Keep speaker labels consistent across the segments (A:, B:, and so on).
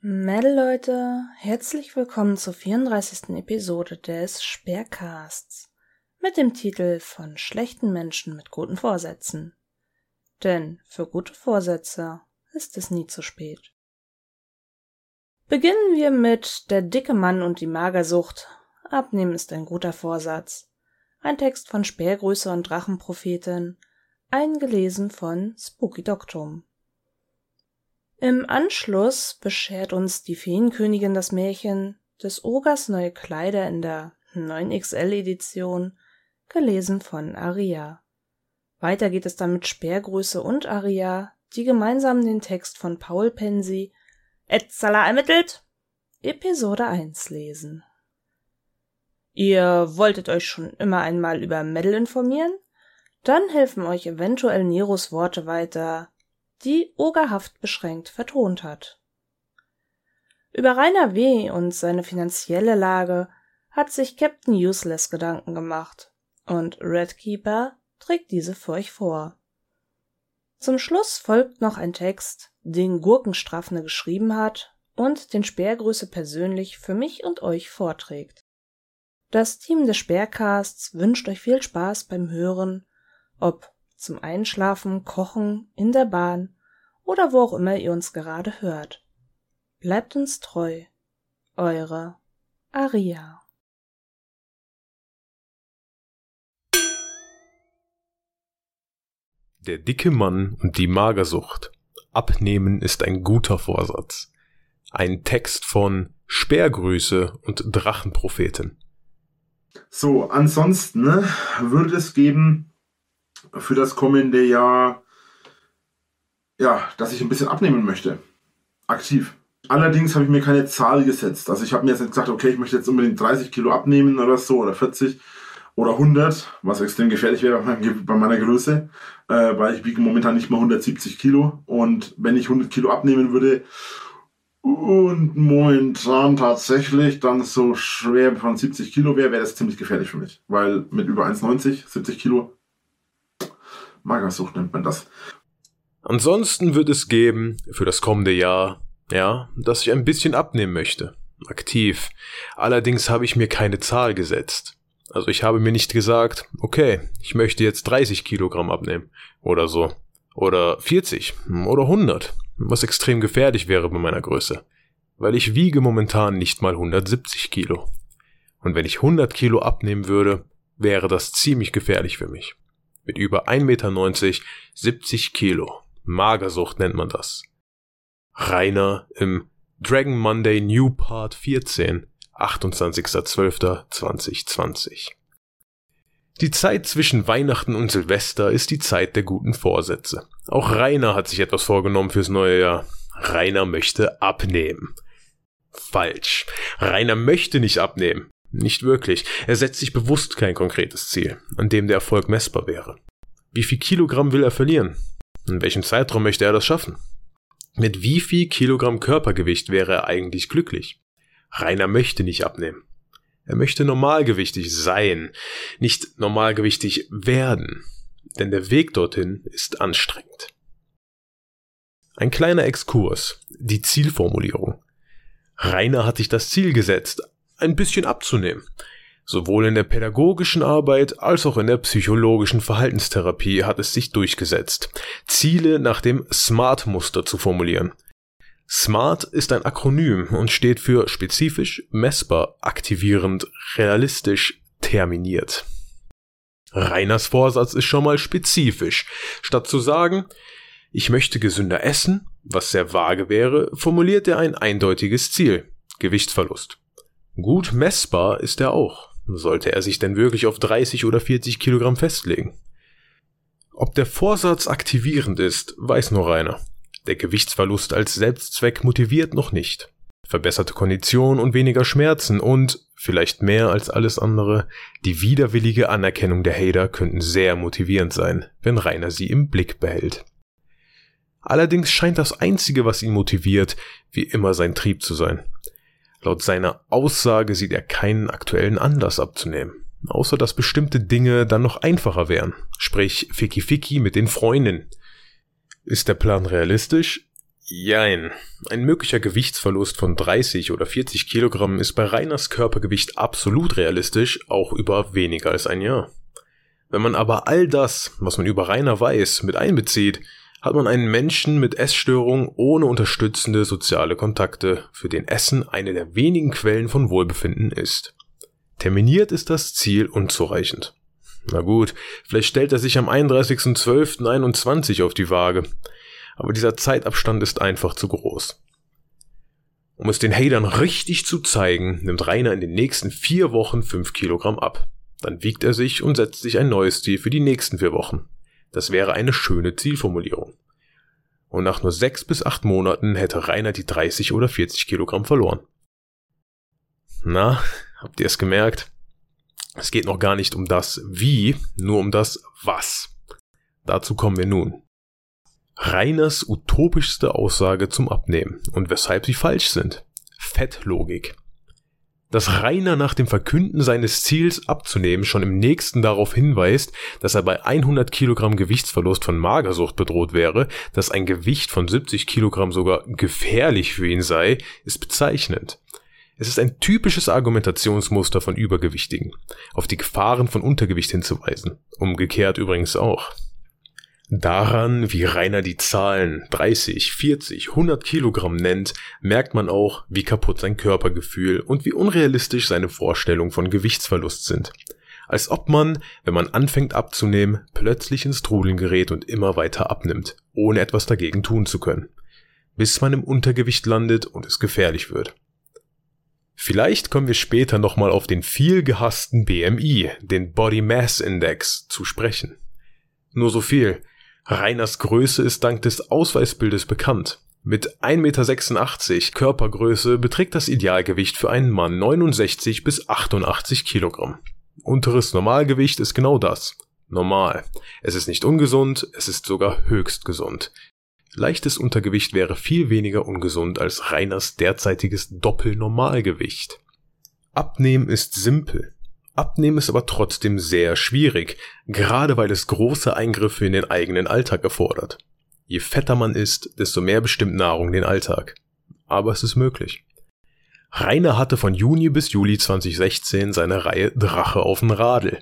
A: Mel Leute, herzlich willkommen zur 34. Episode des Sperrcasts mit dem Titel von schlechten Menschen mit guten Vorsätzen. Denn für gute Vorsätze ist es nie zu spät. Beginnen wir mit Der dicke Mann und die Magersucht. Abnehmen ist ein guter Vorsatz. Ein Text von Sperrgröße und Drachenprophetin, eingelesen von Spooky Doctum. Im Anschluss beschert uns die Feenkönigin das Märchen des Ogers neue Kleider in der 9XL-Edition, gelesen von Aria. Weiter geht es dann mit Sperrgröße und Aria, die gemeinsam den Text von Paul Pensi, Etzala ermittelt, Episode 1 lesen. Ihr wolltet euch schon immer einmal über Metal informieren? Dann helfen euch eventuell Neros Worte weiter, die ogerhaft beschränkt vertont hat. Über Rainer W. und seine finanzielle Lage hat sich Captain Useless Gedanken gemacht und Redkeeper trägt diese für euch vor. Zum Schluss folgt noch ein Text, den Gurkenstraffner geschrieben hat und den Sperrgröße persönlich für mich und euch vorträgt. Das Team des Sperrcasts wünscht euch viel Spaß beim Hören, ob zum Einschlafen, Kochen, in der Bahn oder wo auch immer ihr uns gerade hört. Bleibt uns treu. Eure Aria.
B: Der dicke Mann und die Magersucht. Abnehmen ist ein guter Vorsatz. Ein Text von Sperrgrüße und Drachenpropheten.
C: So, ansonsten ne, würde es geben für das kommende Jahr, ja, dass ich ein bisschen abnehmen möchte. Aktiv. Allerdings habe ich mir keine Zahl gesetzt. Also ich habe mir jetzt gesagt, okay, ich möchte jetzt unbedingt 30 Kilo abnehmen oder so oder 40 oder 100, was extrem gefährlich wäre bei meiner Größe, äh, weil ich wiege momentan nicht mal 170 Kilo und wenn ich 100 Kilo abnehmen würde und momentan tatsächlich dann so schwer von 70 Kilo wäre, wäre das ziemlich gefährlich für mich, weil mit über 1,90, 70 Kilo Magersucht nennt man das.
B: Ansonsten wird es geben für das kommende Jahr, ja, dass ich ein bisschen abnehmen möchte. Aktiv. Allerdings habe ich mir keine Zahl gesetzt. Also ich habe mir nicht gesagt, okay, ich möchte jetzt 30 Kilogramm abnehmen oder so. Oder 40 oder 100, was extrem gefährlich wäre bei meiner Größe. Weil ich wiege momentan nicht mal 170 Kilo. Und wenn ich 100 Kilo abnehmen würde, wäre das ziemlich gefährlich für mich mit über 1,90 Meter, 70 Kilo. Magersucht nennt man das. Rainer im Dragon Monday New Part 14, 28.12.2020. Die Zeit zwischen Weihnachten und Silvester ist die Zeit der guten Vorsätze. Auch Rainer hat sich etwas vorgenommen fürs neue Jahr. Rainer möchte abnehmen. Falsch. Rainer möchte nicht abnehmen. Nicht wirklich. Er setzt sich bewusst kein konkretes Ziel, an dem der Erfolg messbar wäre. Wie viel Kilogramm will er verlieren? In welchem Zeitraum möchte er das schaffen? Mit wie viel Kilogramm Körpergewicht wäre er eigentlich glücklich? Rainer möchte nicht abnehmen. Er möchte normalgewichtig sein, nicht normalgewichtig werden. Denn der Weg dorthin ist anstrengend. Ein kleiner Exkurs. Die Zielformulierung. Rainer hat sich das Ziel gesetzt, ein bisschen abzunehmen. Sowohl in der pädagogischen Arbeit als auch in der psychologischen Verhaltenstherapie hat es sich durchgesetzt, Ziele nach dem SMART-Muster zu formulieren. SMART ist ein Akronym und steht für spezifisch, messbar, aktivierend, realistisch, terminiert. Reiners Vorsatz ist schon mal spezifisch. Statt zu sagen, ich möchte gesünder essen, was sehr vage wäre, formuliert er ein eindeutiges Ziel, Gewichtsverlust. Gut messbar ist er auch, sollte er sich denn wirklich auf 30 oder 40 Kilogramm festlegen. Ob der Vorsatz aktivierend ist, weiß nur Rainer. Der Gewichtsverlust als Selbstzweck motiviert noch nicht. Verbesserte Kondition und weniger Schmerzen und, vielleicht mehr als alles andere, die widerwillige Anerkennung der Hater könnten sehr motivierend sein, wenn Rainer sie im Blick behält. Allerdings scheint das Einzige, was ihn motiviert, wie immer sein Trieb zu sein. Laut seiner Aussage sieht er keinen aktuellen Anlass abzunehmen, außer dass bestimmte Dinge dann noch einfacher wären, sprich Ficky Ficky mit den Freunden. Ist der Plan realistisch? Jein. Ein möglicher Gewichtsverlust von 30 oder 40 Kilogramm ist bei Reiners Körpergewicht absolut realistisch, auch über weniger als ein Jahr. Wenn man aber all das, was man über Rainer weiß, mit einbezieht, hat man einen Menschen mit Essstörung ohne unterstützende soziale Kontakte, für den Essen eine der wenigen Quellen von Wohlbefinden ist. Terminiert ist das Ziel unzureichend. Na gut, vielleicht stellt er sich am 31.12.21 auf die Waage aber dieser Zeitabstand ist einfach zu groß. Um es den Hatern richtig zu zeigen, nimmt Rainer in den nächsten vier Wochen fünf Kilogramm ab. Dann wiegt er sich und setzt sich ein neues Ziel für die nächsten vier Wochen. Das wäre eine schöne Zielformulierung. Und nach nur sechs bis acht Monaten hätte Rainer die 30 oder 40 Kilogramm verloren. Na, habt ihr es gemerkt? Es geht noch gar nicht um das Wie, nur um das Was. Dazu kommen wir nun. Reiners utopischste Aussage zum Abnehmen und weshalb sie falsch sind. Fettlogik. Dass Rainer nach dem Verkünden seines Ziels abzunehmen schon im nächsten darauf hinweist, dass er bei 100 Kilogramm Gewichtsverlust von Magersucht bedroht wäre, dass ein Gewicht von 70 Kilogramm sogar gefährlich für ihn sei, ist bezeichnend. Es ist ein typisches Argumentationsmuster von Übergewichtigen, auf die Gefahren von Untergewicht hinzuweisen, umgekehrt übrigens auch. Daran, wie Rainer die Zahlen 30, 40, 100 Kilogramm nennt, merkt man auch, wie kaputt sein Körpergefühl und wie unrealistisch seine Vorstellungen von Gewichtsverlust sind. Als ob man, wenn man anfängt abzunehmen, plötzlich ins Trudeln gerät und immer weiter abnimmt, ohne etwas dagegen tun zu können. Bis man im Untergewicht landet und es gefährlich wird. Vielleicht kommen wir später nochmal auf den viel gehassten BMI, den Body Mass Index, zu sprechen. Nur so viel. Reiners Größe ist dank des Ausweisbildes bekannt. Mit 1,86 Meter Körpergröße beträgt das Idealgewicht für einen Mann 69 bis 88 Kilogramm. Unteres Normalgewicht ist genau das. Normal. Es ist nicht ungesund, es ist sogar höchst gesund. Leichtes Untergewicht wäre viel weniger ungesund als Reiners derzeitiges Doppelnormalgewicht. Abnehmen ist simpel. Abnehmen ist aber trotzdem sehr schwierig, gerade weil es große Eingriffe in den eigenen Alltag erfordert. Je fetter man ist, desto mehr bestimmt Nahrung den Alltag. Aber es ist möglich. Rainer hatte von Juni bis Juli 2016 seine Reihe Drache auf den Radl,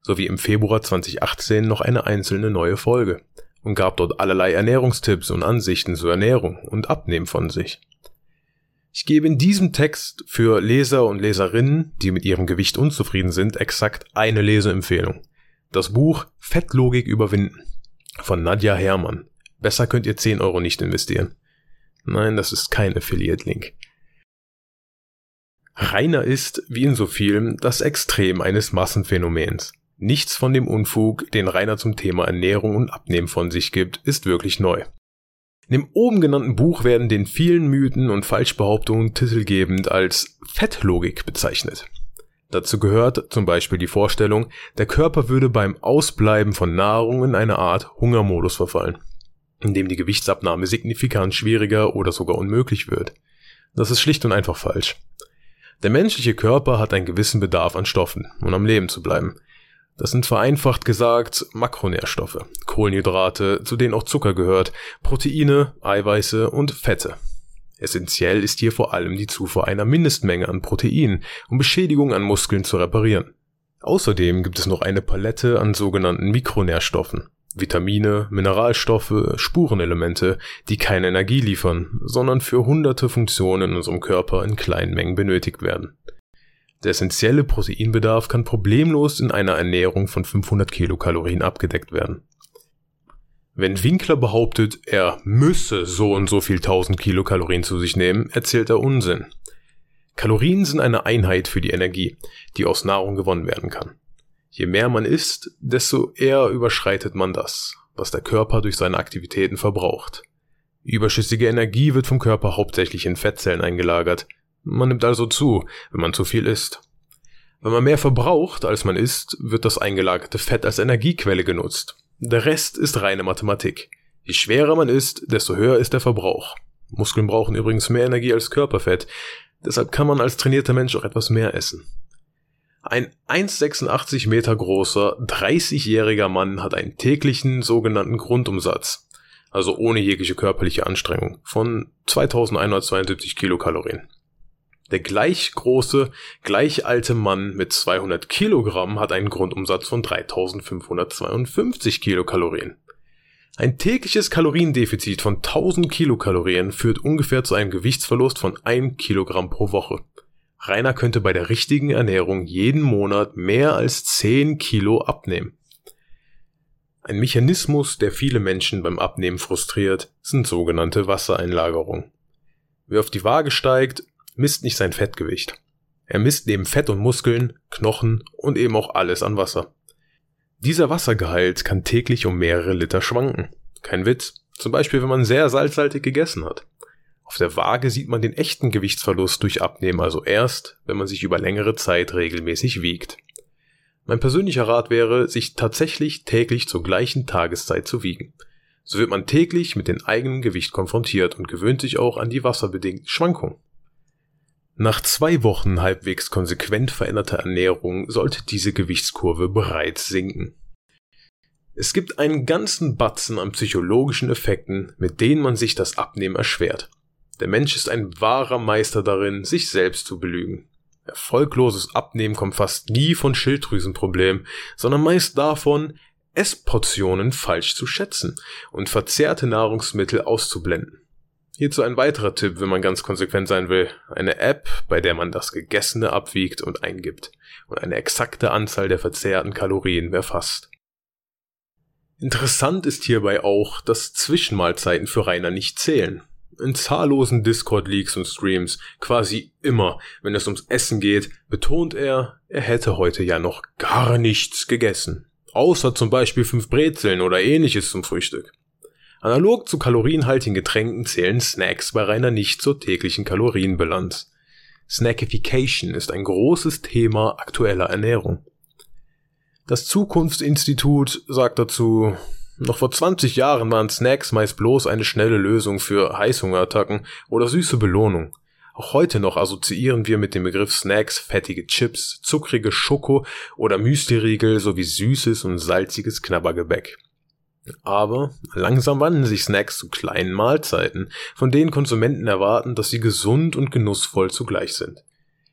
B: sowie im Februar 2018 noch eine einzelne neue Folge und gab dort allerlei Ernährungstipps und Ansichten zur Ernährung und Abnehmen von sich. Ich gebe in diesem Text für Leser und Leserinnen, die mit ihrem Gewicht unzufrieden sind, exakt eine Leseempfehlung. Das Buch Fettlogik überwinden von Nadja Herrmann. Besser könnt ihr 10 Euro nicht investieren. Nein, das ist kein Affiliate-Link. Rainer ist, wie in so vielen, das Extrem eines Massenphänomens. Nichts von dem Unfug, den Rainer zum Thema Ernährung und Abnehmen von sich gibt, ist wirklich neu. In dem oben genannten Buch werden den vielen Mythen und Falschbehauptungen titelgebend als Fettlogik bezeichnet. Dazu gehört zum Beispiel die Vorstellung, der Körper würde beim Ausbleiben von Nahrung in eine Art Hungermodus verfallen, in dem die Gewichtsabnahme signifikant schwieriger oder sogar unmöglich wird. Das ist schlicht und einfach falsch. Der menschliche Körper hat einen gewissen Bedarf an Stoffen, um am Leben zu bleiben. Das sind vereinfacht gesagt Makronährstoffe, Kohlenhydrate, zu denen auch Zucker gehört, Proteine, Eiweiße und Fette. Essentiell ist hier vor allem die Zufuhr einer Mindestmenge an Proteinen, um Beschädigungen an Muskeln zu reparieren. Außerdem gibt es noch eine Palette an sogenannten Mikronährstoffen, Vitamine, Mineralstoffe, Spurenelemente, die keine Energie liefern, sondern für hunderte Funktionen in unserem Körper in kleinen Mengen benötigt werden. Der essentielle Proteinbedarf kann problemlos in einer Ernährung von 500 Kilokalorien abgedeckt werden. Wenn Winkler behauptet, er müsse so und so viel 1000 Kilokalorien zu sich nehmen, erzählt er Unsinn. Kalorien sind eine Einheit für die Energie, die aus Nahrung gewonnen werden kann. Je mehr man isst, desto eher überschreitet man das, was der Körper durch seine Aktivitäten verbraucht. Überschüssige Energie wird vom Körper hauptsächlich in Fettzellen eingelagert, man nimmt also zu, wenn man zu viel isst. Wenn man mehr verbraucht, als man isst, wird das eingelagerte Fett als Energiequelle genutzt. Der Rest ist reine Mathematik. Je schwerer man isst, desto höher ist der Verbrauch. Muskeln brauchen übrigens mehr Energie als Körperfett, deshalb kann man als trainierter Mensch auch etwas mehr essen. Ein 1,86 Meter großer, 30-jähriger Mann hat einen täglichen sogenannten Grundumsatz, also ohne jegliche körperliche Anstrengung, von 2172 Kilokalorien. Der gleich große, gleich alte Mann mit 200 Kilogramm hat einen Grundumsatz von 3552 Kilokalorien. Ein tägliches Kaloriendefizit von 1000 Kilokalorien führt ungefähr zu einem Gewichtsverlust von 1 Kilogramm pro Woche. Rainer könnte bei der richtigen Ernährung jeden Monat mehr als 10 Kilo abnehmen. Ein Mechanismus, der viele Menschen beim Abnehmen frustriert, sind sogenannte Wassereinlagerungen. Wer auf die Waage steigt, misst nicht sein Fettgewicht. Er misst neben Fett und Muskeln, Knochen und eben auch alles an Wasser. Dieser Wassergehalt kann täglich um mehrere Liter schwanken. Kein Witz. Zum Beispiel, wenn man sehr salzhaltig gegessen hat. Auf der Waage sieht man den echten Gewichtsverlust durch Abnehmen also erst, wenn man sich über längere Zeit regelmäßig wiegt. Mein persönlicher Rat wäre, sich tatsächlich täglich zur gleichen Tageszeit zu wiegen. So wird man täglich mit dem eigenen Gewicht konfrontiert und gewöhnt sich auch an die wasserbedingten Schwankungen. Nach zwei Wochen halbwegs konsequent veränderter Ernährung sollte diese Gewichtskurve bereits sinken. Es gibt einen ganzen Batzen an psychologischen Effekten, mit denen man sich das Abnehmen erschwert. Der Mensch ist ein wahrer Meister darin, sich selbst zu belügen. Erfolgloses Abnehmen kommt fast nie von Schilddrüsenproblemen, sondern meist davon, Essportionen falsch zu schätzen und verzehrte Nahrungsmittel auszublenden. Hierzu ein weiterer Tipp, wenn man ganz konsequent sein will. Eine App, bei der man das Gegessene abwiegt und eingibt und eine exakte Anzahl der verzehrten Kalorien erfasst. Interessant ist hierbei auch, dass Zwischenmahlzeiten für Rainer nicht zählen. In zahllosen Discord-Leaks und Streams, quasi immer, wenn es ums Essen geht, betont er, er hätte heute ja noch gar nichts gegessen. Außer zum Beispiel fünf Brezeln oder ähnliches zum Frühstück. Analog zu kalorienhaltigen Getränken zählen Snacks bei Rainer nicht zur täglichen Kalorienbilanz. Snackification ist ein großes Thema aktueller Ernährung. Das Zukunftsinstitut sagt dazu, noch vor 20 Jahren waren Snacks meist bloß eine schnelle Lösung für Heißhungerattacken oder süße Belohnung. Auch heute noch assoziieren wir mit dem Begriff Snacks fettige Chips, zuckrige Schoko oder Müsliriegel sowie süßes und salziges Knabbergebäck. Aber langsam wandeln sich Snacks zu kleinen Mahlzeiten, von denen Konsumenten erwarten, dass sie gesund und genussvoll zugleich sind.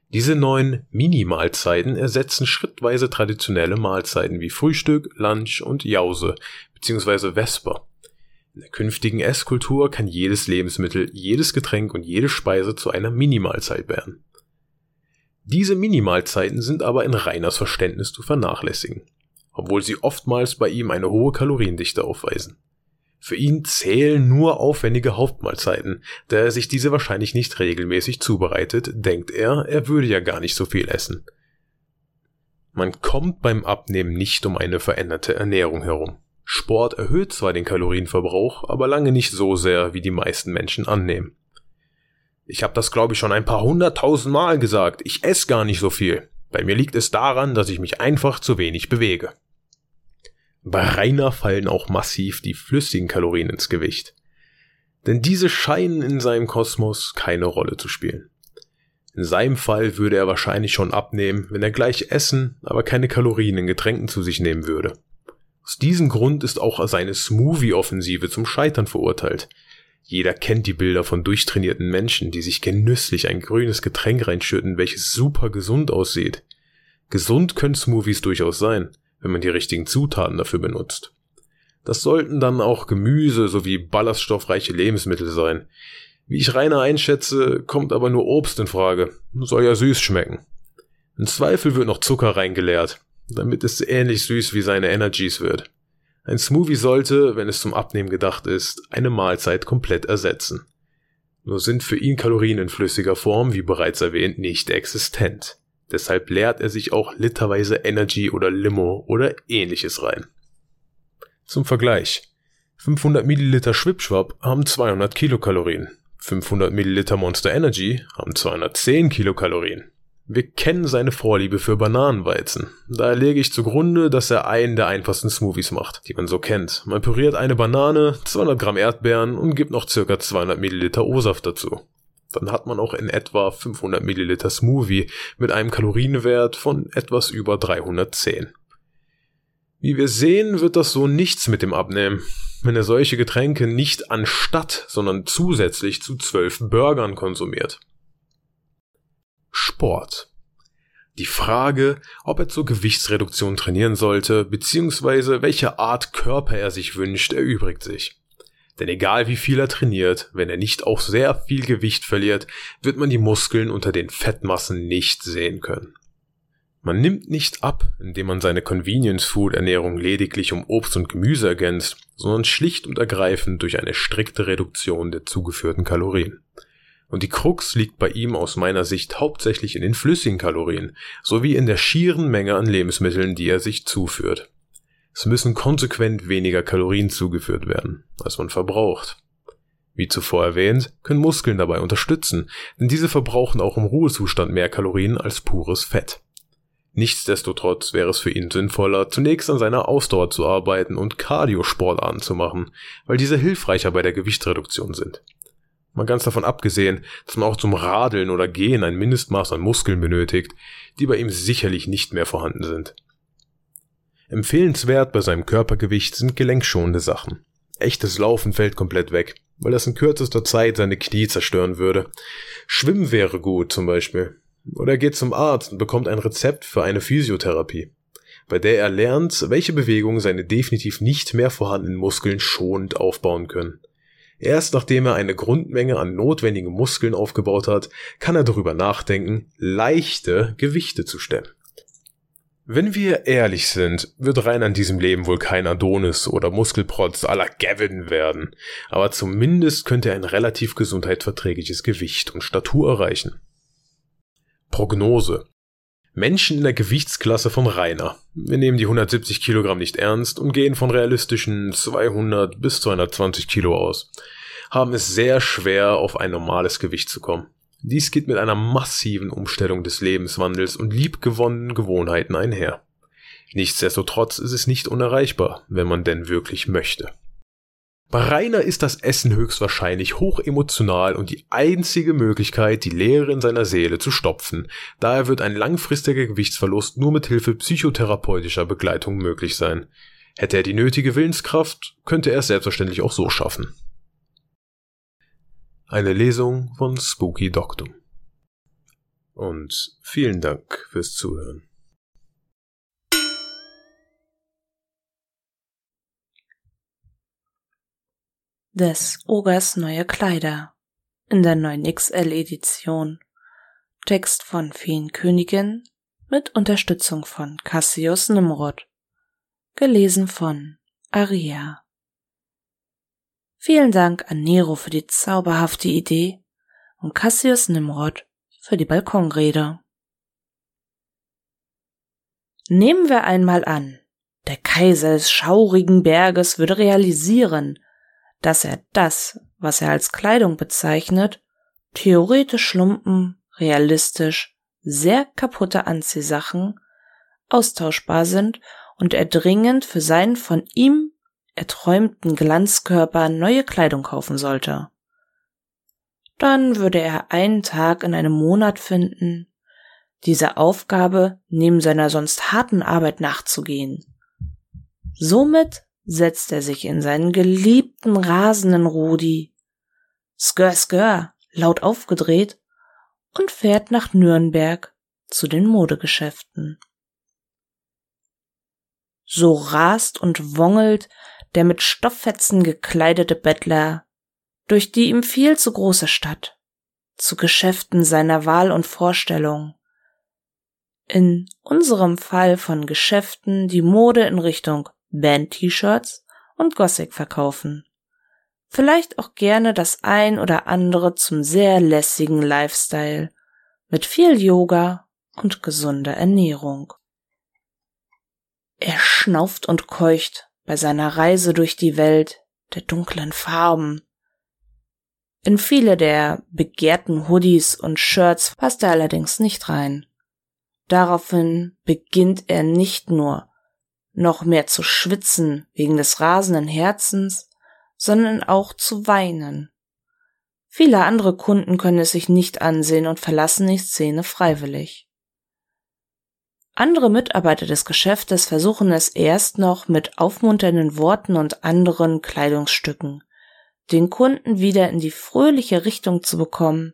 B: Diese neuen Mini-Mahlzeiten ersetzen schrittweise traditionelle Mahlzeiten wie Frühstück, Lunch und Jause bzw. Vesper. In der künftigen Esskultur kann jedes Lebensmittel, jedes Getränk und jede Speise zu einer Minimahlzeit werden. Diese Minimahlzeiten sind aber in Reiners Verständnis zu vernachlässigen obwohl sie oftmals bei ihm eine hohe Kaloriendichte aufweisen. Für ihn zählen nur aufwendige Hauptmahlzeiten, da er sich diese wahrscheinlich nicht regelmäßig zubereitet, denkt er, er würde ja gar nicht so viel essen. Man kommt beim Abnehmen nicht um eine veränderte Ernährung herum. Sport erhöht zwar den Kalorienverbrauch, aber lange nicht so sehr, wie die meisten Menschen annehmen. Ich habe das, glaube ich, schon ein paar hunderttausend Mal gesagt. Ich esse gar nicht so viel. Bei mir liegt es daran, dass ich mich einfach zu wenig bewege. Bei Rainer fallen auch massiv die flüssigen Kalorien ins Gewicht. Denn diese scheinen in seinem Kosmos keine Rolle zu spielen. In seinem Fall würde er wahrscheinlich schon abnehmen, wenn er gleich essen, aber keine Kalorien in Getränken zu sich nehmen würde. Aus diesem Grund ist auch seine Smoothie-Offensive zum Scheitern verurteilt. Jeder kennt die Bilder von durchtrainierten Menschen, die sich genüsslich ein grünes Getränk reinschütten, welches super gesund aussieht. Gesund können Smoothies durchaus sein, wenn man die richtigen Zutaten dafür benutzt. Das sollten dann auch Gemüse sowie ballaststoffreiche Lebensmittel sein. Wie ich Rainer einschätze, kommt aber nur Obst in Frage. Soll ja süß schmecken. Im Zweifel wird noch Zucker reingeleert, damit es ähnlich süß wie seine Energies wird. Ein Smoothie sollte, wenn es zum Abnehmen gedacht ist, eine Mahlzeit komplett ersetzen. Nur sind für ihn Kalorien in flüssiger Form, wie bereits erwähnt, nicht existent. Deshalb leert er sich auch literweise Energy oder Limo oder ähnliches rein. Zum Vergleich. 500 Milliliter Schwipschwap haben 200 Kilokalorien. 500 Milliliter Monster Energy haben 210 Kilokalorien. Wir kennen seine Vorliebe für Bananenweizen. Daher lege ich zugrunde, dass er einen der einfachsten Smoothies macht, die man so kennt. Man püriert eine Banane, 200 Gramm Erdbeeren und gibt noch circa 200 Milliliter O-Saft dazu dann hat man auch in etwa 500 Milliliter Smoothie mit einem Kalorienwert von etwas über 310. Wie wir sehen, wird das so nichts mit dem Abnehmen, wenn er solche Getränke nicht anstatt, sondern zusätzlich zu zwölf Burgern konsumiert. Sport. Die Frage, ob er zur Gewichtsreduktion trainieren sollte, beziehungsweise welche Art Körper er sich wünscht, erübrigt sich. Denn egal wie viel er trainiert, wenn er nicht auch sehr viel Gewicht verliert, wird man die Muskeln unter den Fettmassen nicht sehen können. Man nimmt nicht ab, indem man seine Convenience-Food-Ernährung lediglich um Obst und Gemüse ergänzt, sondern schlicht und ergreifend durch eine strikte Reduktion der zugeführten Kalorien. Und die Krux liegt bei ihm aus meiner Sicht hauptsächlich in den flüssigen Kalorien, sowie in der schieren Menge an Lebensmitteln, die er sich zuführt. Es müssen konsequent weniger Kalorien zugeführt werden, als man verbraucht. Wie zuvor erwähnt, können Muskeln dabei unterstützen, denn diese verbrauchen auch im Ruhezustand mehr Kalorien als pures Fett. Nichtsdestotrotz wäre es für ihn sinnvoller, zunächst an seiner Ausdauer zu arbeiten und Cardiosportarten zu machen, weil diese hilfreicher bei der Gewichtsreduktion sind. Mal ganz davon abgesehen, dass man auch zum Radeln oder Gehen ein Mindestmaß an Muskeln benötigt, die bei ihm sicherlich nicht mehr vorhanden sind. Empfehlenswert bei seinem Körpergewicht sind gelenkschonende Sachen. Echtes Laufen fällt komplett weg, weil das in kürzester Zeit seine Knie zerstören würde. Schwimmen wäre gut zum Beispiel. Oder er geht zum Arzt und bekommt ein Rezept für eine Physiotherapie, bei der er lernt, welche Bewegungen seine definitiv nicht mehr vorhandenen Muskeln schonend aufbauen können. Erst nachdem er eine Grundmenge an notwendigen Muskeln aufgebaut hat, kann er darüber nachdenken, leichte Gewichte zu stemmen. Wenn wir ehrlich sind, wird Rein an diesem Leben wohl kein Adonis oder Muskelprotz la Gavin werden, aber zumindest könnte er ein relativ gesundheitsverträgliches Gewicht und Statur erreichen. Prognose. Menschen in der Gewichtsklasse von Rainer. Wir nehmen die 170 Kilogramm nicht ernst und gehen von realistischen 200 bis 220 Kilo aus. Haben es sehr schwer, auf ein normales Gewicht zu kommen. Dies geht mit einer massiven Umstellung des Lebenswandels und liebgewonnenen Gewohnheiten einher. Nichtsdestotrotz ist es nicht unerreichbar, wenn man denn wirklich möchte. Bei Rainer ist das Essen höchstwahrscheinlich hochemotional und die einzige Möglichkeit, die Leere in seiner Seele zu stopfen. Daher wird ein langfristiger Gewichtsverlust nur mit Hilfe psychotherapeutischer Begleitung möglich sein. Hätte er die nötige Willenskraft, könnte er es selbstverständlich auch so schaffen. Eine Lesung von Spooky Doctum. Und vielen Dank fürs Zuhören.
A: des Ogers neue Kleider in der neuen XL-Edition. Text von Feenkönigin mit Unterstützung von Cassius Nimrod. Gelesen von Aria. Vielen Dank an Nero für die zauberhafte Idee und Cassius Nimrod für die Balkonrede. Nehmen wir einmal an, der Kaiser des schaurigen Berges würde realisieren, dass er das, was er als Kleidung bezeichnet, theoretisch Schlumpen, realistisch, sehr kaputte Anziehsachen, austauschbar sind und er dringend für seinen von ihm erträumten Glanzkörper neue Kleidung kaufen sollte. Dann würde er einen Tag in einem Monat finden, dieser Aufgabe neben seiner sonst harten Arbeit nachzugehen. Somit setzt er sich in seinen geliebten rasenden Rudi, skör skör, laut aufgedreht, und fährt nach Nürnberg zu den Modegeschäften. So rast und wongelt der mit Stofffetzen gekleidete Bettler durch die ihm viel zu große Stadt, zu Geschäften seiner Wahl und Vorstellung. In unserem Fall von Geschäften, die Mode in Richtung Band-T-Shirts und Gothic verkaufen. Vielleicht auch gerne das ein oder andere zum sehr lässigen Lifestyle mit viel Yoga und gesunder Ernährung. Er schnauft und keucht bei seiner Reise durch die Welt der dunklen Farben. In viele der begehrten Hoodies und Shirts passt er allerdings nicht rein. Daraufhin beginnt er nicht nur noch mehr zu schwitzen wegen des rasenden Herzens, sondern auch zu weinen. Viele andere Kunden können es sich nicht ansehen und verlassen die Szene freiwillig. Andere Mitarbeiter des Geschäftes versuchen es erst noch mit aufmunternden Worten und anderen Kleidungsstücken, den Kunden wieder in die fröhliche Richtung zu bekommen,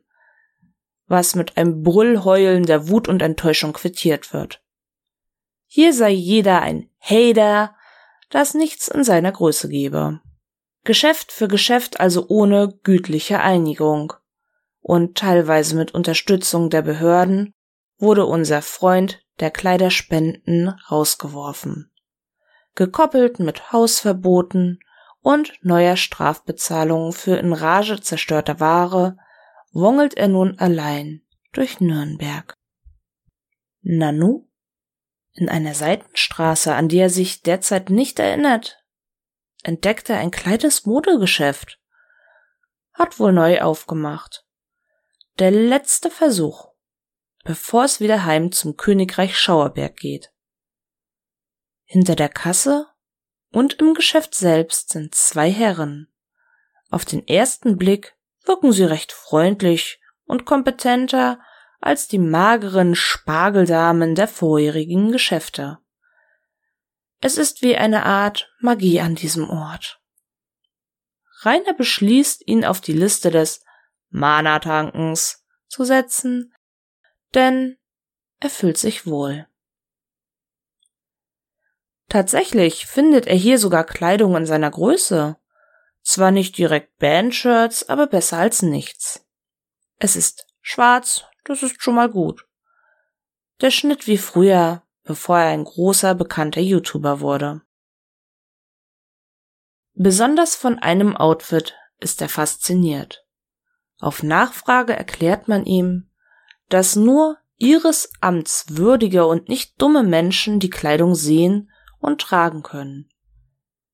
A: was mit einem Brüllheulen der Wut und Enttäuschung quittiert wird. Hier sei jeder ein Hater, das nichts in seiner Größe gebe. Geschäft für Geschäft also ohne gütliche Einigung. Und teilweise mit Unterstützung der Behörden wurde unser Freund der Kleiderspenden rausgeworfen. Gekoppelt mit Hausverboten und neuer Strafbezahlung für in Rage zerstörte Ware wongelt er nun allein durch Nürnberg. Nanu? In einer Seitenstraße, an die er sich derzeit nicht erinnert, entdeckt er ein kleines Modegeschäft. Hat wohl neu aufgemacht. Der letzte Versuch, bevor es wieder heim zum Königreich Schauerberg geht. Hinter der Kasse und im Geschäft selbst sind zwei Herren. Auf den ersten Blick wirken sie recht freundlich und kompetenter als die mageren Spargeldamen der vorherigen Geschäfte. Es ist wie eine Art Magie an diesem Ort. Rainer beschließt, ihn auf die Liste des Mana-Tankens zu setzen, denn er fühlt sich wohl. Tatsächlich findet er hier sogar Kleidung in seiner Größe. Zwar nicht direkt Bandshirts, aber besser als nichts. Es ist schwarz, das ist schon mal gut. Der Schnitt wie früher, bevor er ein großer, bekannter YouTuber wurde. Besonders von einem Outfit ist er fasziniert. Auf Nachfrage erklärt man ihm, dass nur ihres Amts würdige und nicht dumme Menschen die Kleidung sehen und tragen können.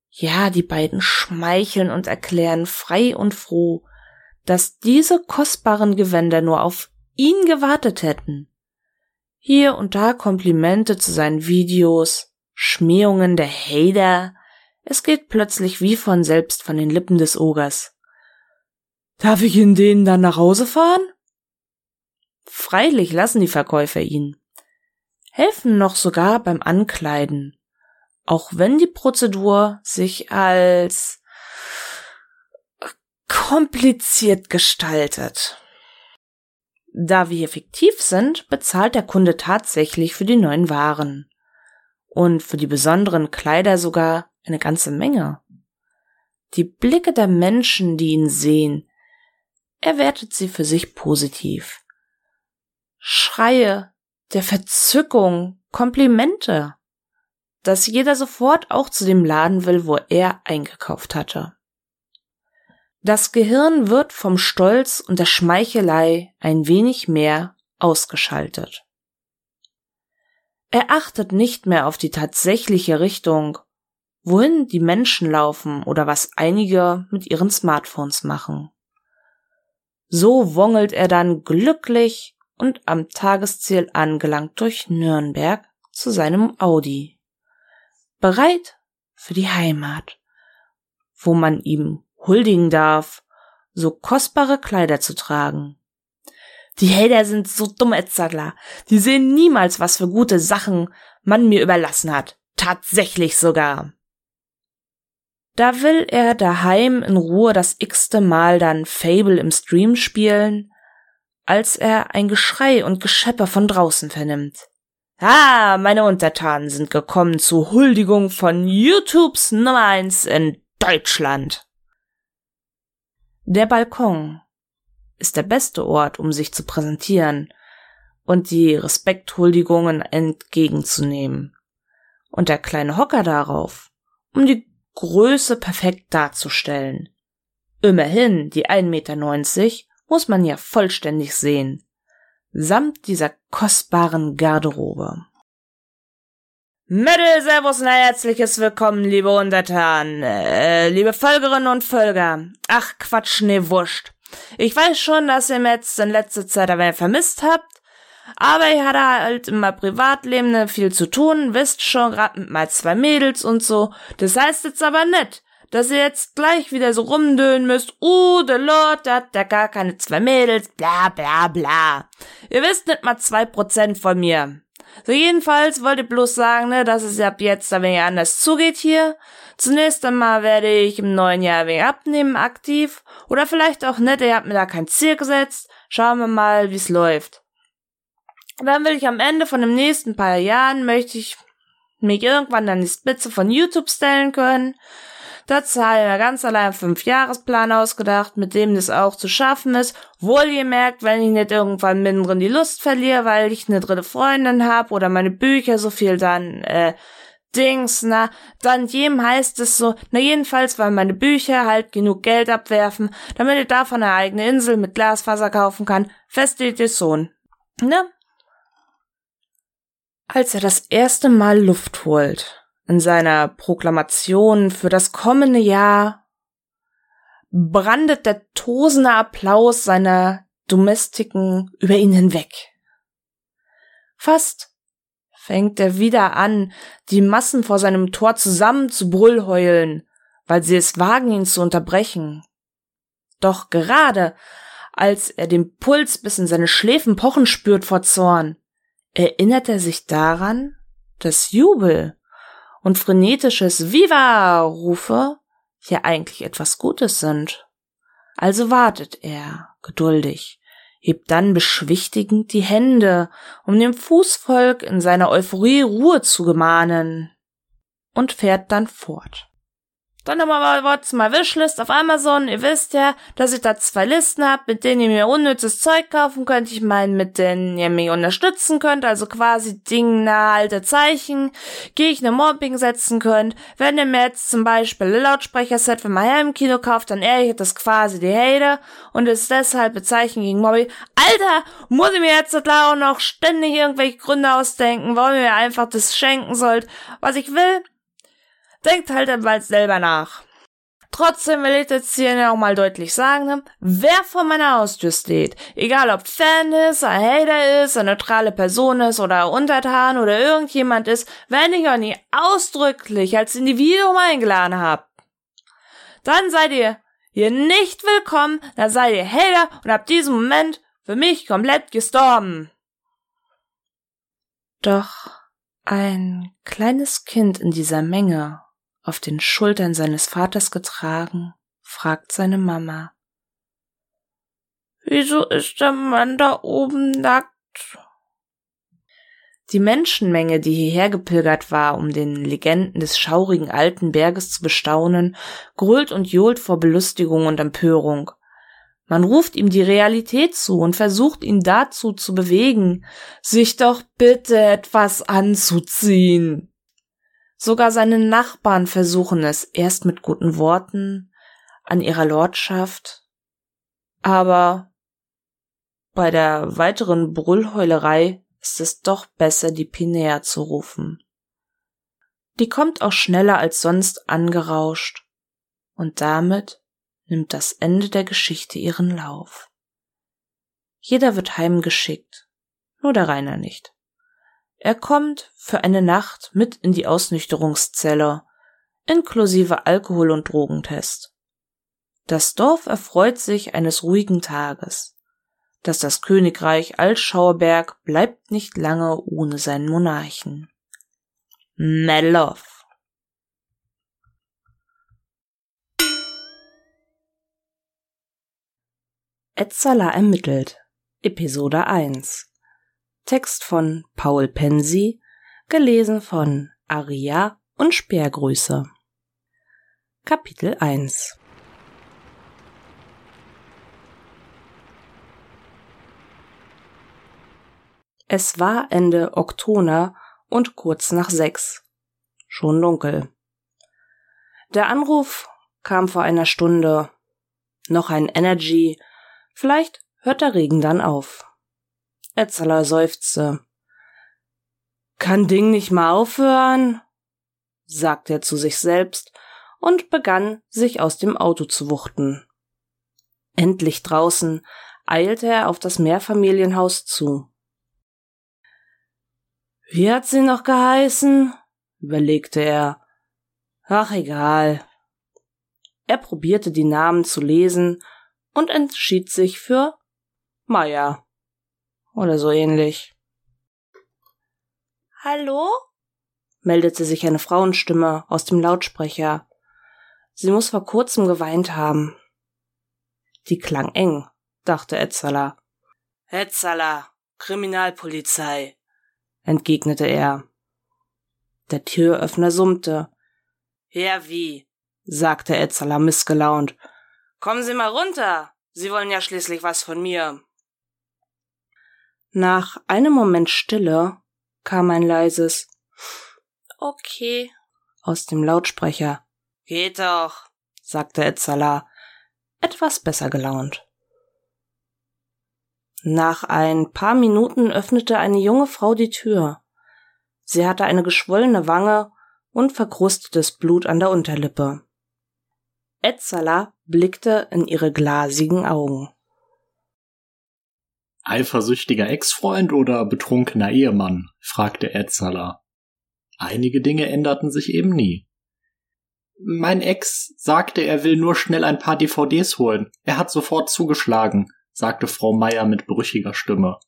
A: Ja, die beiden schmeicheln und erklären frei und froh, dass diese kostbaren Gewänder nur auf ihn gewartet hätten. Hier und da Komplimente zu seinen Videos, Schmähungen der Hater, es geht plötzlich wie von selbst von den Lippen des Ogers. Darf ich in denen dann nach Hause fahren? Freilich lassen die Verkäufer ihn. Helfen noch sogar beim Ankleiden auch wenn die Prozedur sich als kompliziert gestaltet. Da wir hier fiktiv sind, bezahlt der Kunde tatsächlich für die neuen Waren. Und für die besonderen Kleider sogar eine ganze Menge. Die Blicke der Menschen, die ihn sehen, er wertet sie für sich positiv. Schreie der Verzückung, Komplimente dass jeder sofort auch zu dem Laden will, wo er eingekauft hatte. Das Gehirn wird vom Stolz und der Schmeichelei ein wenig mehr ausgeschaltet. Er achtet nicht mehr auf die tatsächliche Richtung, wohin die Menschen laufen oder was einige mit ihren Smartphones machen. So wongelt er dann glücklich und am Tagesziel angelangt durch Nürnberg zu seinem Audi bereit für die Heimat, wo man ihm huldigen darf, so kostbare Kleider zu tragen. Die Hater sind so dumm Etzadler. Die sehen niemals, was für gute Sachen man mir überlassen hat. Tatsächlich sogar. Da will er daheim in Ruhe das x-te Mal dann Fable im Stream spielen, als er ein Geschrei und Geschepper von draußen vernimmt. Ah, meine Untertanen sind gekommen zur Huldigung von YouTubes Nummer eins in Deutschland. Der Balkon ist der beste Ort, um sich zu präsentieren und die Respekthuldigungen entgegenzunehmen. Und der kleine Hocker darauf, um die Größe perfekt darzustellen. Immerhin, die 1,90 Meter muss man ja vollständig sehen samt dieser kostbaren Garderobe. Mittel, Servus und herzliches Willkommen, liebe Untertanen, äh, liebe Völkerinnen und Völker. Ach, Quatsch, nee, wurscht. Ich weiß schon, dass ihr jetzt in letzter Zeit wenig vermisst habt, aber ich hatte halt in meinem Privatleben ne, viel zu tun, wisst schon, grad mit mal zwei Mädels und so. Das heißt jetzt aber nicht, dass ihr jetzt gleich wieder so rumdönen müsst, uh, der Lord, der hat ja gar keine zwei Mädels, bla bla bla. Ihr wisst nicht mal zwei Prozent von mir. So jedenfalls wollte ich bloß sagen, ne, dass es ab jetzt ein wenig anders zugeht hier. Zunächst einmal werde ich im neuen Jahr wenig abnehmen, aktiv. Oder vielleicht auch nicht, ihr habt mir da kein Ziel gesetzt. Schauen wir mal, wie's läuft. Dann will ich am Ende von den nächsten paar Jahren, möchte ich mich irgendwann an die Spitze von YouTube stellen können. Dazu ich mir ganz allein einen Fünf-Jahres-Plan ausgedacht, mit dem das auch zu schaffen ist. Wohlgemerkt, wenn ich nicht irgendwann mittendrin die Lust verliere, weil ich eine dritte Freundin habe oder meine Bücher so viel dann, äh, Dings, na, dann jedem heißt es so, na jedenfalls, weil meine Bücher halt genug Geld abwerfen, damit ich davon eine eigene Insel mit Glasfaser kaufen kann. Fest steht ihr Sohn. Ne? Als er das erste Mal Luft holt, in seiner Proklamation für das kommende Jahr brandet der tosende Applaus seiner Domestiken über ihn hinweg. Fast fängt er wieder an, die Massen vor seinem Tor zusammen zu brüllheulen, weil sie es wagen, ihn zu unterbrechen. Doch gerade als er den Puls bis in seine Schläfen pochen spürt vor Zorn, erinnert er sich daran, dass Jubel und frenetisches Viva-Rufe ja eigentlich etwas Gutes sind. Also wartet er geduldig, hebt dann beschwichtigend die Hände, um dem Fußvolk in seiner Euphorie Ruhe zu gemahnen, und fährt dann fort. Dann nochmal zu meiner Wishlist auf Amazon. Ihr wisst ja, dass ich da zwei Listen hab, mit denen ihr mir unnützes Zeug kaufen könnt. Ich meine, mit denen ihr mich unterstützen könnt. Also quasi dingnahe alte Zeichen, Gegner Mobbing setzen könnt. Wenn ihr mir jetzt zum Beispiel ein Lautsprecherset für mein Heimkino kauft, dann ehrlich das quasi die Hater und ist deshalb Bezeichen gegen Mobbing. Alter, muss ich mir jetzt da auch noch ständig irgendwelche Gründe ausdenken, warum ihr mir einfach das schenken sollt, was ich will? Denkt halt einmal selber nach. Trotzdem will ich jetzt hier noch mal deutlich sagen, wer vor meiner Haustür steht, egal ob Fan ist, ein Hater ist, eine neutrale Person ist oder Untertan oder irgendjemand ist, wenn ich euch nie ausdrücklich als Individuum eingeladen hab, dann seid ihr hier nicht willkommen, dann seid ihr Hater und ab diesem Moment für mich komplett gestorben. Doch ein kleines Kind in dieser Menge auf den Schultern seines Vaters getragen, fragt seine Mama. Wieso ist der Mann da oben nackt? Die Menschenmenge, die hierher gepilgert war, um den Legenden des schaurigen alten Berges zu bestaunen, grölt und johlt vor Belustigung und Empörung. Man ruft ihm die Realität zu und versucht ihn dazu zu bewegen, sich doch bitte etwas anzuziehen. Sogar seine Nachbarn versuchen es erst mit guten Worten an ihrer Lordschaft, aber bei der weiteren Brüllheulerei ist es doch besser, die Pinea zu rufen. Die kommt auch schneller als sonst angerauscht, und damit nimmt das Ende der Geschichte ihren Lauf. Jeder wird heimgeschickt, nur der Rainer nicht. Er kommt für eine Nacht mit in die Ausnüchterungszelle, inklusive Alkohol- und Drogentest. Das Dorf erfreut sich eines ruhigen Tages. Dass das Königreich Altschauerberg bleibt nicht lange ohne seinen Monarchen. Melov. Etzala ermittelt. Episode 1 Text von Paul Pensi, gelesen von Aria und Speergrüße. Kapitel 1 Es war Ende Oktober und kurz nach sechs. Schon dunkel. Der Anruf kam vor einer Stunde. Noch ein Energy. Vielleicht hört der Regen dann auf. Etzeler seufzte. Kann Ding nicht mal aufhören? sagte er zu sich selbst und begann, sich aus dem Auto zu wuchten. Endlich draußen eilte er auf das Mehrfamilienhaus zu. Wie hat sie noch geheißen? überlegte er. Ach egal. Er probierte die Namen zu lesen und entschied sich für Meier oder so ähnlich. Hallo? meldete sich eine Frauenstimme aus dem Lautsprecher. Sie muss vor kurzem geweint haben. Die klang eng, dachte Etzala. Etzala, Kriminalpolizei, entgegnete er. Der Türöffner summte. Ja, wie? sagte Etzala missgelaunt. Kommen Sie mal runter. Sie wollen ja schließlich was von mir. Nach einem Moment Stille kam ein leises Okay aus dem Lautsprecher. Geht doch, sagte Etzala, etwas besser gelaunt. Nach ein paar Minuten öffnete eine junge Frau die Tür. Sie hatte eine geschwollene Wange und verkrustetes Blut an der Unterlippe. Etzala blickte in ihre glasigen Augen.
D: Eifersüchtiger Ex-Freund oder betrunkener Ehemann? fragte Etzala. Einige Dinge änderten sich eben nie. Mein Ex sagte, er will nur schnell ein paar DVDs holen. Er hat sofort zugeschlagen, sagte Frau Meier mit brüchiger Stimme.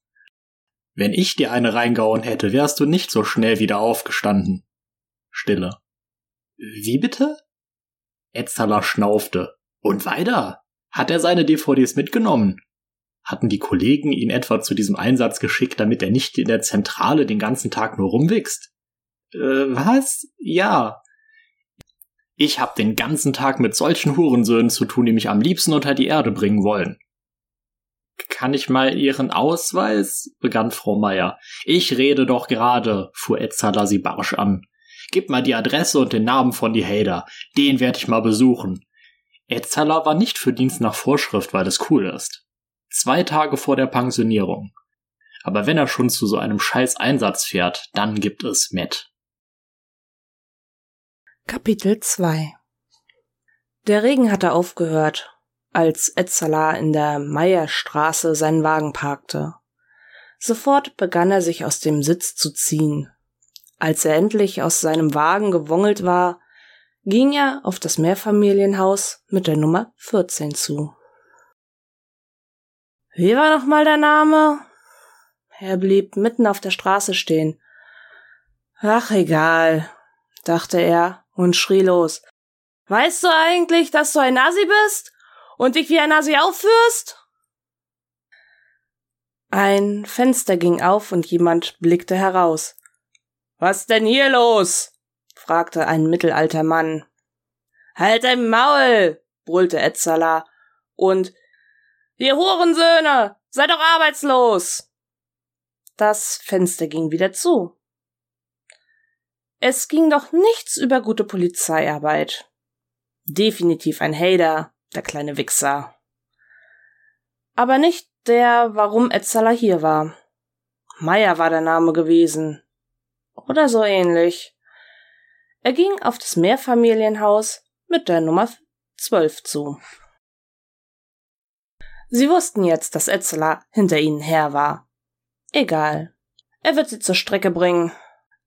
D: Wenn ich dir eine reingehauen hätte, wärst du nicht so schnell wieder aufgestanden. Stille. Wie bitte? Etzler schnaufte. Und weiter? Hat er seine DVDs mitgenommen? Hatten die Kollegen ihn etwa zu diesem Einsatz geschickt, damit er nicht in der Zentrale den ganzen Tag nur rumwichst? Äh, was? Ja. Ich hab den ganzen Tag mit solchen Hurensöhnen zu tun, die mich am liebsten unter die Erde bringen wollen. Kann ich mal Ihren Ausweis? begann Frau Meier. Ich rede doch gerade, fuhr Etzala sie barsch an. Gib mal die Adresse und den Namen von die Hader. Den werde ich mal besuchen. Etzala war nicht für Dienst nach Vorschrift, weil es cool ist. Zwei Tage vor der Pensionierung. Aber wenn er schon zu so einem scheiß Einsatz fährt, dann gibt es Matt.
A: Kapitel 2 Der Regen hatte aufgehört, als Etzala in der Meierstraße seinen Wagen parkte. Sofort begann er sich aus dem Sitz zu ziehen. Als er endlich aus seinem Wagen gewongelt war, ging er auf das Mehrfamilienhaus mit der Nummer 14 zu. Wie war noch mal der Name? Er blieb mitten auf der Straße stehen. Ach, egal, dachte er und schrie los. Weißt du eigentlich, dass du ein Nasi bist und dich wie ein Nasi aufführst? Ein Fenster ging auf und jemand blickte heraus. Was denn hier los? fragte ein mittelalter Mann. Halt dein Maul, brüllte Etzala. Und ihr Hurensöhne, seid doch arbeitslos. Das Fenster ging wieder zu. Es ging doch nichts über gute Polizeiarbeit. Definitiv ein Hater, der kleine Wichser. Aber nicht der, warum Etzala hier war. Meier war der Name gewesen. Oder so ähnlich. Er ging auf das Mehrfamilienhaus mit der Nummer 12 zu. Sie wussten jetzt, dass Etzela hinter ihnen her war. Egal. Er wird sie zur Strecke bringen.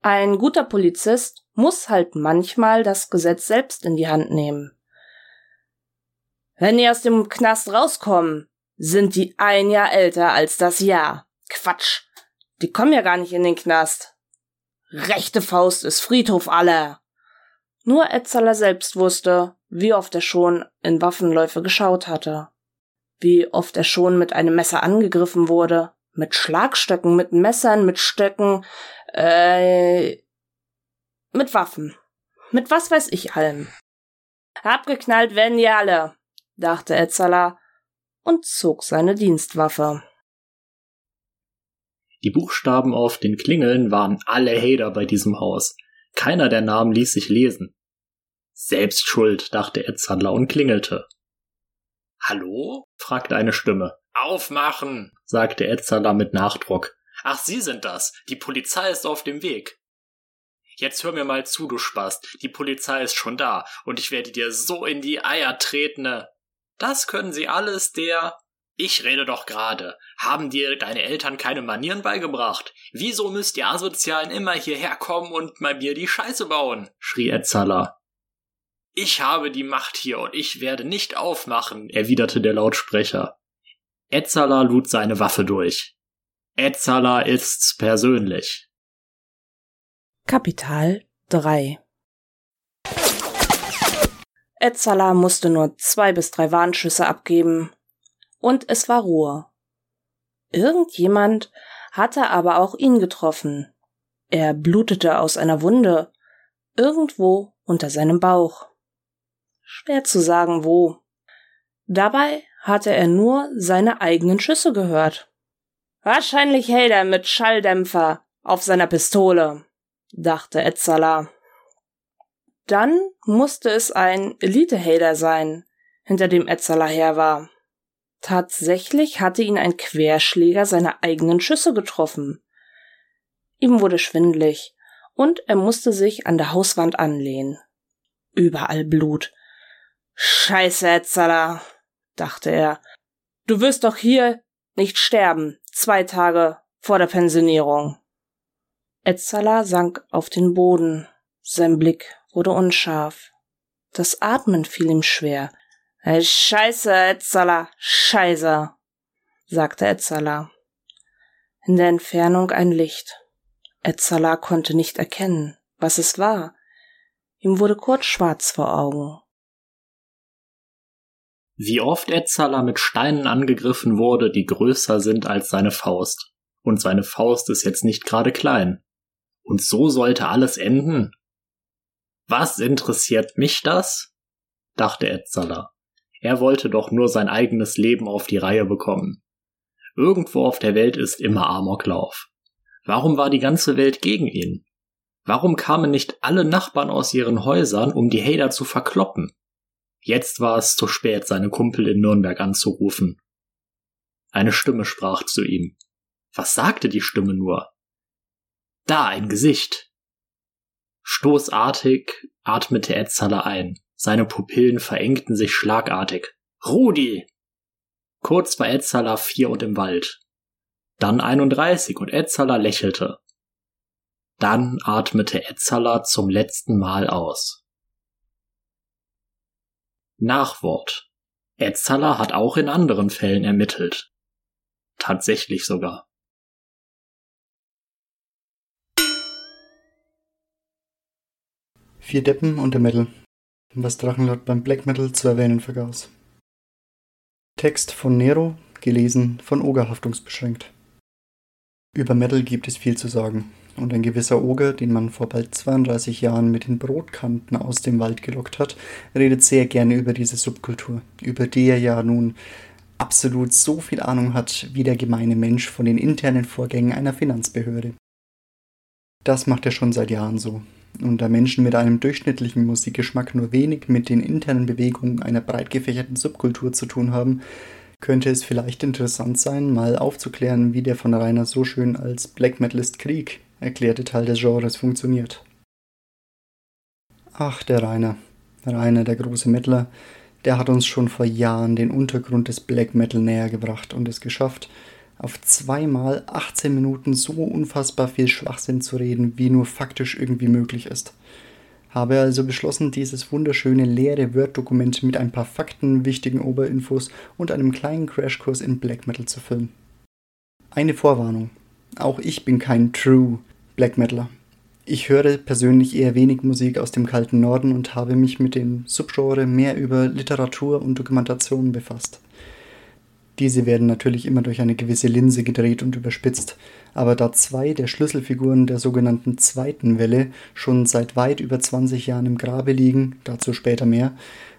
A: Ein guter Polizist muss halt manchmal das Gesetz selbst in die Hand nehmen. Wenn die aus dem Knast rauskommen, sind die ein Jahr älter als das Jahr. Quatsch. Die kommen ja gar nicht in den Knast. Rechte Faust ist Friedhof aller. Nur Etzeler selbst wusste, wie oft er schon in Waffenläufe geschaut hatte. Wie oft er schon mit einem Messer angegriffen wurde. Mit Schlagstöcken, mit Messern, mit Stöcken, äh, mit Waffen. Mit was weiß ich allem. Abgeknallt werden die alle, dachte Etzala und zog seine Dienstwaffe.
D: Die Buchstaben auf den Klingeln waren alle Hader bei diesem Haus. Keiner der Namen ließ sich lesen. Selbst schuld, dachte Etzadler und klingelte. Hallo? fragte eine Stimme. Aufmachen, sagte Etzadler mit Nachdruck. Ach, Sie sind das. Die Polizei ist auf dem Weg. Jetzt hör mir mal zu, du Spast. Die Polizei ist schon da und ich werde dir so in die Eier treten. Das können Sie alles der ich rede doch gerade. Haben dir deine Eltern keine Manieren beigebracht? Wieso müsst ihr Asozialen immer hierher kommen und bei mir die Scheiße bauen? schrie Etzala. Ich habe die Macht hier und ich werde nicht aufmachen, erwiderte der Lautsprecher. Etzala lud seine Waffe durch. Etzala ist's persönlich.
A: Kapital 3 Etzala musste nur zwei bis drei Warnschüsse abgeben, und es war Ruhe. Irgendjemand hatte aber auch ihn getroffen. Er blutete aus einer Wunde, irgendwo unter seinem Bauch. Schwer zu sagen wo. Dabei hatte er nur seine eigenen Schüsse gehört. Wahrscheinlich hält er mit Schalldämpfer auf seiner Pistole, dachte Etzala. Dann musste es ein Elite-Hader sein, hinter dem Etzala her war. Tatsächlich hatte ihn ein Querschläger seiner eigenen Schüsse getroffen. Ihm wurde schwindlig, und er musste sich an der Hauswand anlehnen. Überall Blut. Scheiße, Etzala, dachte er. Du wirst doch hier nicht sterben, zwei Tage vor der Pensionierung. Etzala sank auf den Boden. Sein Blick wurde unscharf. Das Atmen fiel ihm schwer. Scheiße, Etzala, Scheiße, sagte Etzala. In der Entfernung ein Licht. Etzala konnte nicht erkennen, was es war. Ihm wurde kurz schwarz vor Augen.
D: Wie oft Etzala mit Steinen angegriffen wurde, die größer sind als seine Faust. Und seine Faust ist jetzt nicht gerade klein. Und so sollte alles enden? Was interessiert mich das? dachte Etzala. Er wollte doch nur sein eigenes Leben auf die Reihe bekommen. Irgendwo auf der Welt ist immer Amoklauf. Warum war die ganze Welt gegen ihn? Warum kamen nicht alle Nachbarn aus ihren Häusern, um die Hader zu verkloppen? Jetzt war es zu spät, seine Kumpel in Nürnberg anzurufen. Eine Stimme sprach zu ihm. Was sagte die Stimme nur? Da ein Gesicht. Stoßartig atmete Etzala ein. Seine Pupillen verengten sich schlagartig. Rudi! Kurz war Etzala vier und im Wald. Dann 31 und Etzala lächelte. Dann atmete Etzala zum letzten Mal aus. Nachwort. Etzala hat auch in anderen Fällen ermittelt. Tatsächlich sogar.
E: Vier Deppen und der Metal. Was Drachenlord beim Black Metal zu erwähnen vergaß. Text von Nero, gelesen von Oger Haftungsbeschränkt. Über Metal gibt es viel zu sagen und ein gewisser Oger, den man vor bald 32 Jahren mit den Brotkanten aus dem Wald gelockt hat, redet sehr gerne über diese Subkultur, über die er ja nun absolut so viel Ahnung hat wie der gemeine Mensch von den internen Vorgängen einer Finanzbehörde. Das macht er schon seit Jahren so. Und da Menschen mit einem durchschnittlichen Musikgeschmack nur wenig mit den internen Bewegungen einer breit gefächerten Subkultur zu tun haben, könnte es vielleicht interessant sein, mal aufzuklären, wie der von Rainer so schön als Black Metalist Krieg erklärte Teil des Genres funktioniert. Ach, der Rainer. Rainer, der große Mittler, der hat uns schon vor Jahren den Untergrund des Black Metal näher gebracht und es geschafft, auf zweimal 18 Minuten so unfassbar viel Schwachsinn zu reden, wie nur faktisch irgendwie möglich ist. Habe also beschlossen, dieses wunderschöne leere Word-Dokument mit ein paar Fakten, wichtigen Oberinfos und einem kleinen Crashkurs in Black Metal zu füllen. Eine Vorwarnung. Auch ich bin kein True Black Metaler. Ich höre persönlich eher wenig Musik aus dem kalten Norden und habe mich mit dem Subgenre mehr über Literatur und Dokumentation befasst. Diese werden natürlich immer durch eine gewisse Linse gedreht und überspitzt, aber da zwei der Schlüsselfiguren der sogenannten zweiten Welle schon seit weit über 20 Jahren im Grabe liegen, dazu später mehr,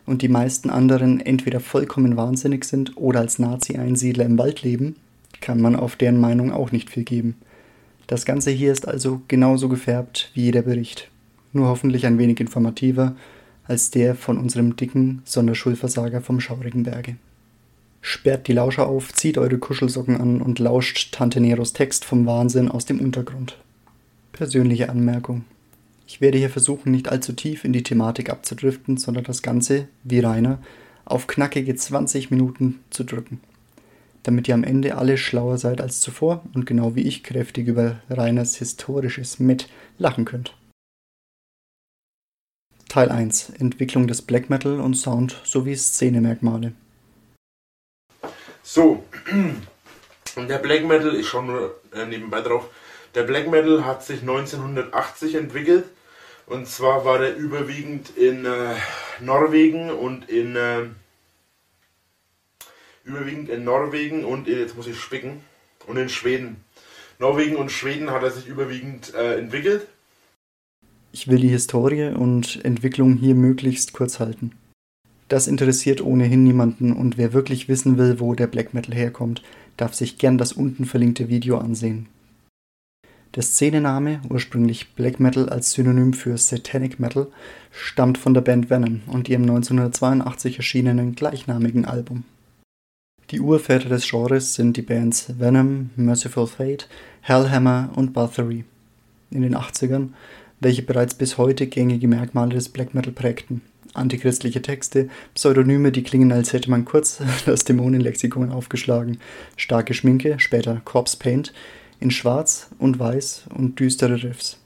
E: und die meisten anderen entweder vollkommen wahnsinnig sind oder als Nazi-Einsiedler im Wald leben, kann man auf deren Meinung auch nicht viel geben. Das Ganze hier ist also genauso gefärbt wie jeder Bericht, nur hoffentlich ein wenig informativer als der von unserem dicken Sonderschulversager vom Schaurigen Berge. Sperrt die Lauscher auf, zieht eure Kuschelsocken an und lauscht Tante Neros Text vom Wahnsinn aus dem Untergrund. Persönliche Anmerkung. Ich werde hier versuchen, nicht allzu tief in die Thematik abzudriften, sondern das Ganze, wie Rainer, auf knackige 20 Minuten zu drücken damit ihr am Ende alle schlauer seid als zuvor und genau wie ich kräftig über Reiners historisches Met lachen könnt. Teil 1 Entwicklung des Black Metal und Sound sowie Szenemerkmale.
C: So, und der Black Metal ist schon nur äh, nebenbei drauf Der Black Metal hat sich 1980 entwickelt. Und zwar war der überwiegend in äh, Norwegen und in äh, überwiegend in Norwegen und in, jetzt muss ich spicken und in Schweden. Norwegen und Schweden hat er sich überwiegend äh, entwickelt.
E: Ich will die Historie und Entwicklung hier möglichst kurz halten. Das interessiert ohnehin niemanden und wer wirklich wissen will, wo der Black Metal herkommt, darf sich gern das unten verlinkte Video ansehen. Der Szenename, ursprünglich Black Metal als Synonym für Satanic Metal, stammt von der Band Venom und ihrem 1982 erschienenen gleichnamigen Album. Die Urväter des Genres sind die Bands Venom, Merciful Fate, Hellhammer und Bathory. In den 80ern, welche bereits bis heute gängige Merkmale des Black Metal prägten. Antichristliche Texte, Pseudonyme, die klingen, als hätte man kurz das Dämonenlexikon aufgeschlagen, starke Schminke, später Corpse Paint, in Schwarz und Weiß und düstere Riffs.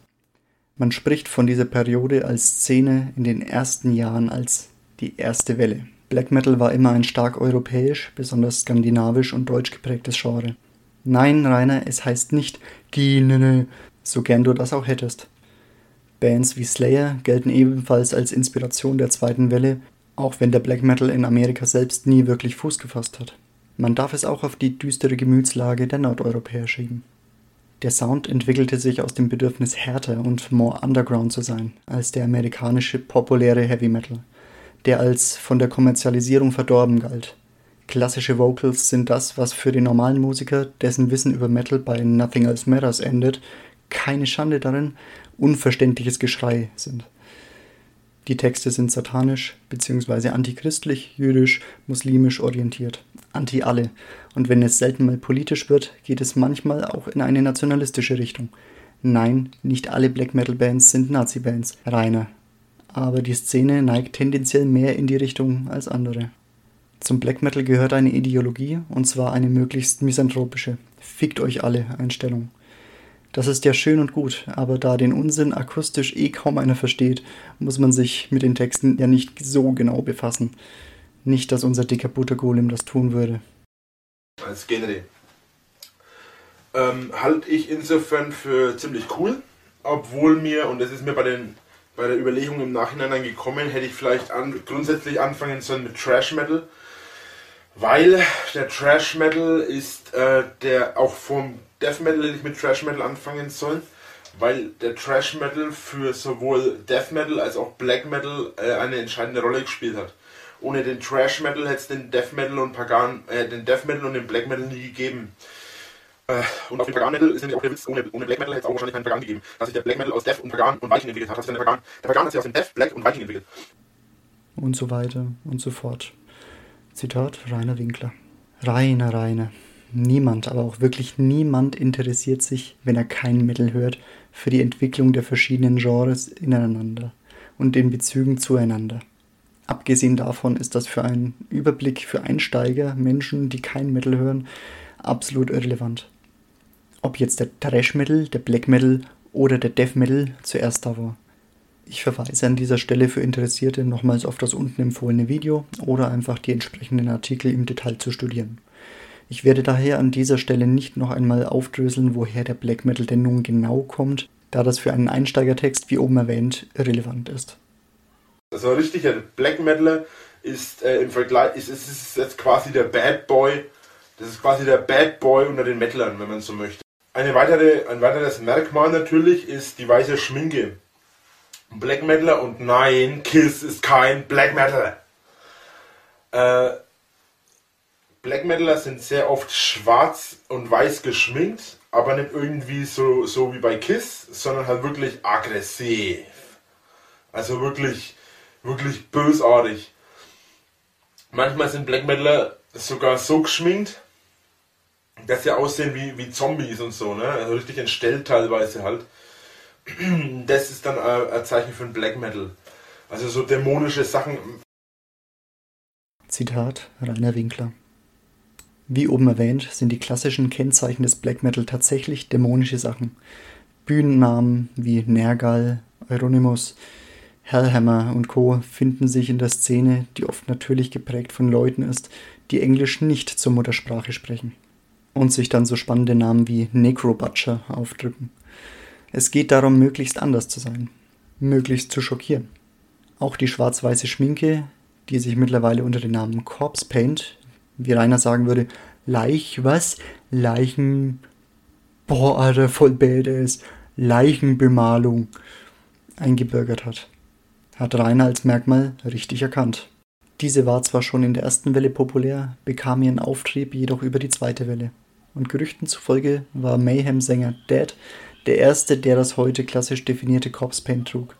E: Man spricht von dieser Periode als Szene in den ersten Jahren als die erste Welle. Black Metal war immer ein stark europäisch, besonders skandinavisch und deutsch geprägtes Genre. Nein, Rainer, es heißt nicht Ginene, so gern du das auch hättest. Bands wie Slayer gelten ebenfalls als Inspiration der zweiten Welle, auch wenn der Black Metal in Amerika selbst nie wirklich Fuß gefasst hat. Man darf es auch auf die düstere Gemütslage der Nordeuropäer schieben. Der Sound entwickelte sich aus dem Bedürfnis härter und more underground zu sein als der amerikanische populäre Heavy Metal der als von der Kommerzialisierung verdorben galt. Klassische Vocals sind das, was für den normalen Musiker, dessen Wissen über Metal bei Nothing Else Matters endet, keine Schande darin, unverständliches Geschrei sind. Die Texte sind satanisch bzw. antichristlich, jüdisch, muslimisch orientiert, anti alle. Und wenn es selten mal politisch wird, geht es manchmal auch in eine nationalistische Richtung. Nein, nicht alle Black Metal Bands sind Nazi-Bands. Reiner, aber die Szene neigt tendenziell mehr in die Richtung als andere. Zum Black Metal gehört eine Ideologie, und zwar eine möglichst misanthropische, fickt euch alle Einstellung. Das ist ja schön und gut, aber da den Unsinn akustisch eh kaum einer versteht, muss man sich mit den Texten ja nicht so genau befassen. Nicht, dass unser dicker Buttergolem das tun würde.
C: Als Genre. Ähm, halte ich insofern für ziemlich cool, obwohl mir, und das ist mir bei den bei der Überlegung im Nachhinein dann gekommen, hätte ich vielleicht an, grundsätzlich anfangen sollen mit Trash Metal. Weil der Trash Metal ist äh, der auch vom Death Metal hätte ich mit Trash Metal anfangen sollen, weil der Trash Metal für sowohl Death Metal als auch Black Metal äh, eine entscheidende Rolle gespielt hat. Ohne den Trash Metal hätte es den Death Metal und Pagan, äh, den Death Metal und den Black Metal nie gegeben. Äh, und auf dem Pagan Metal ist nämlich auch der Witz, ohne, ohne Black Metal hätte es auch wahrscheinlich keinen Pagan gegeben. Dass sich der Black Metal aus Death und Pagan und Viking entwickelt hat. Dass der, Pagan, der Pagan hat sich aus dem Death, Black und Viking entwickelt.
E: Und so weiter und so fort. Zitat Rainer Winkler. Rainer, Rainer. Niemand, aber auch wirklich niemand interessiert sich, wenn er kein Metal hört, für die Entwicklung der verschiedenen Genres ineinander und den Bezügen zueinander. Abgesehen davon ist das für einen Überblick für Einsteiger, Menschen, die kein Metal hören, absolut irrelevant ob jetzt der Thrash Metal, der Black Metal oder der Death Metal zuerst da war. Ich verweise an dieser Stelle für Interessierte nochmals auf das unten empfohlene Video oder einfach die entsprechenden Artikel im Detail zu studieren. Ich werde daher an dieser Stelle nicht noch einmal aufdröseln, woher der Black Metal denn nun genau kommt, da das für einen Einsteigertext, wie oben erwähnt, irrelevant ist.
C: Also richtig, der Black Metal ist äh, im Vergleich, ist, ist, ist jetzt quasi der Bad Boy, das ist quasi der Bad Boy unter den Metalern, wenn man so möchte. Eine weitere, ein weiteres Merkmal natürlich ist die weiße Schminke. Black Metaler und nein, Kiss ist kein Black Metal. Äh, Black Metaler sind sehr oft schwarz und weiß geschminkt, aber nicht irgendwie so, so wie bei Kiss, sondern halt wirklich aggressiv. Also wirklich, wirklich bösartig. Manchmal sind Black Metaler sogar so geschminkt, dass sie aussehen wie, wie Zombies und so, ne? Also richtig entstellt teilweise halt. Das ist dann ein Zeichen für ein Black Metal. Also so dämonische Sachen.
E: Zitat Rainer Winkler. Wie oben erwähnt, sind die klassischen Kennzeichen des Black Metal tatsächlich dämonische Sachen. Bühnennamen wie Nergal, Euronymous, Hellhammer und Co. finden sich in der Szene, die oft natürlich geprägt von Leuten ist, die Englisch nicht zur Muttersprache sprechen. Und sich dann so spannende Namen wie Necrobutcher aufdrücken. Es geht darum, möglichst anders zu sein, möglichst zu schockieren. Auch die schwarz-weiße Schminke, die sich mittlerweile unter dem Namen Corpse Paint, wie Rainer sagen würde, Leich, was? Leichen. Boah, Alter, voll badass. Leichenbemalung eingebürgert hat. Hat Rainer als Merkmal richtig erkannt. Diese war zwar schon in der ersten Welle populär, bekam ihren Auftrieb jedoch über die zweite Welle. Und Gerüchten zufolge war Mayhem-Sänger Dead der erste, der das heute klassisch definierte Corpse Paint trug.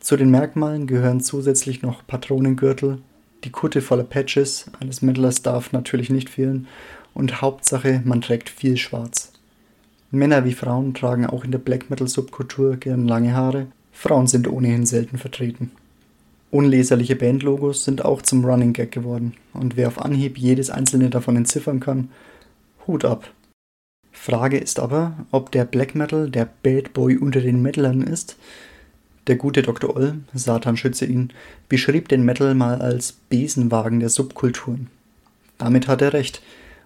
E: Zu den Merkmalen gehören zusätzlich noch Patronengürtel, die Kutte voller Patches, eines Metalers darf natürlich nicht fehlen, und Hauptsache, man trägt viel Schwarz. Männer wie Frauen tragen auch in der Black Metal Subkultur gern lange Haare, Frauen sind ohnehin selten vertreten. Unleserliche Bandlogos sind auch zum Running Gag geworden, und wer auf Anhieb jedes einzelne davon entziffern kann, Hut ab. Frage ist aber, ob der Black Metal der Bad Boy unter den Metalern ist. Der gute Dr. Oll, Satan schütze ihn, beschrieb den Metal mal als Besenwagen der Subkulturen. Damit hat er recht,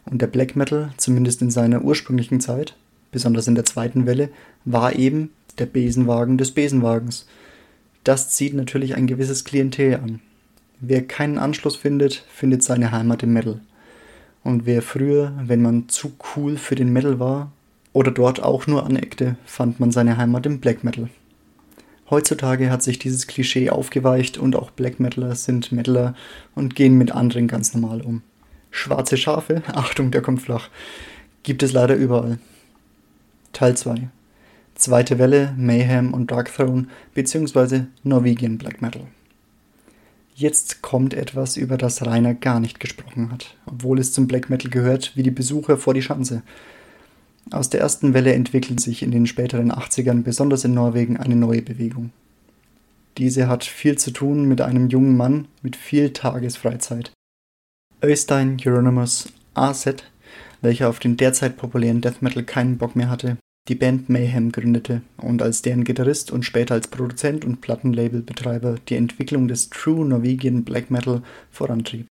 E: und der Black Metal, zumindest in seiner ursprünglichen Zeit, besonders in der zweiten Welle, war eben der Besenwagen des Besenwagens. Das zieht natürlich ein gewisses Klientel an. Wer keinen Anschluss findet, findet seine Heimat im Metal. Und wer früher, wenn man zu cool für den Metal war oder dort auch nur aneckte, fand man seine Heimat im Black Metal. Heutzutage hat sich dieses Klischee aufgeweicht und auch Black Metaler sind Metaler und gehen mit anderen ganz normal um. Schwarze Schafe, Achtung, der kommt flach, gibt es leider überall. Teil 2. Zweite Welle, Mayhem und Dark Throne bzw. Norwegian Black Metal. Jetzt kommt etwas, über das Rainer gar nicht gesprochen hat, obwohl es zum Black Metal gehört, wie die Besucher vor die Schanze. Aus der ersten Welle entwickelt sich in den späteren 80ern, besonders in Norwegen, eine neue Bewegung. Diese hat viel zu tun mit einem jungen Mann mit viel Tagesfreizeit. Øystein Euronymous AZ, welcher auf den derzeit populären Death Metal keinen Bock mehr hatte, die Band Mayhem gründete und als deren Gitarrist und später als Produzent und Plattenlabelbetreiber die Entwicklung des True Norwegian Black Metal vorantrieb.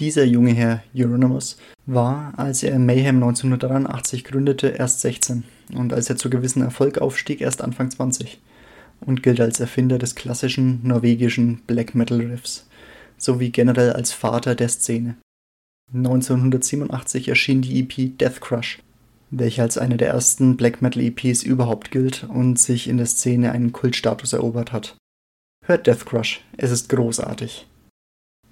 E: Dieser junge Herr Euronymous war, als er Mayhem 1983 gründete, erst 16 und als er zu gewissem Erfolg aufstieg, erst Anfang 20 und gilt als Erfinder des klassischen norwegischen Black Metal Riffs sowie generell als Vater der Szene. 1987 erschien die EP Death Crush, welche als eine der ersten Black Metal EPs überhaupt gilt und sich in der Szene einen Kultstatus erobert hat. Hört Death Crush, es ist großartig.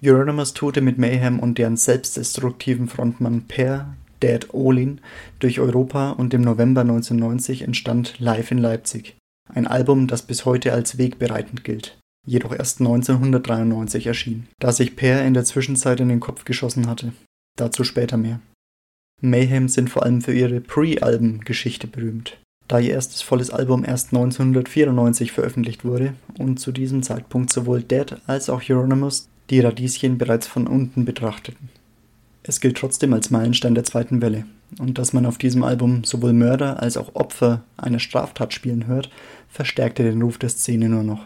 E: Euronymous tourte mit Mayhem und deren selbstdestruktiven Frontmann Per Dead Olin durch Europa und im November 1990 entstand Live in Leipzig, ein Album, das bis heute als wegbereitend gilt, jedoch erst 1993 erschien, da sich Per in der Zwischenzeit in den Kopf geschossen hatte. Dazu später mehr. Mayhem sind vor allem für ihre Pre-Alben-Geschichte berühmt, da ihr erstes volles Album erst 1994 veröffentlicht wurde und zu diesem Zeitpunkt sowohl Dead als auch Euronymous die Radieschen bereits von unten betrachteten. Es gilt trotzdem als Meilenstein der zweiten Welle, und dass man auf diesem Album sowohl Mörder als auch Opfer einer Straftat spielen hört, verstärkte den Ruf der Szene nur noch.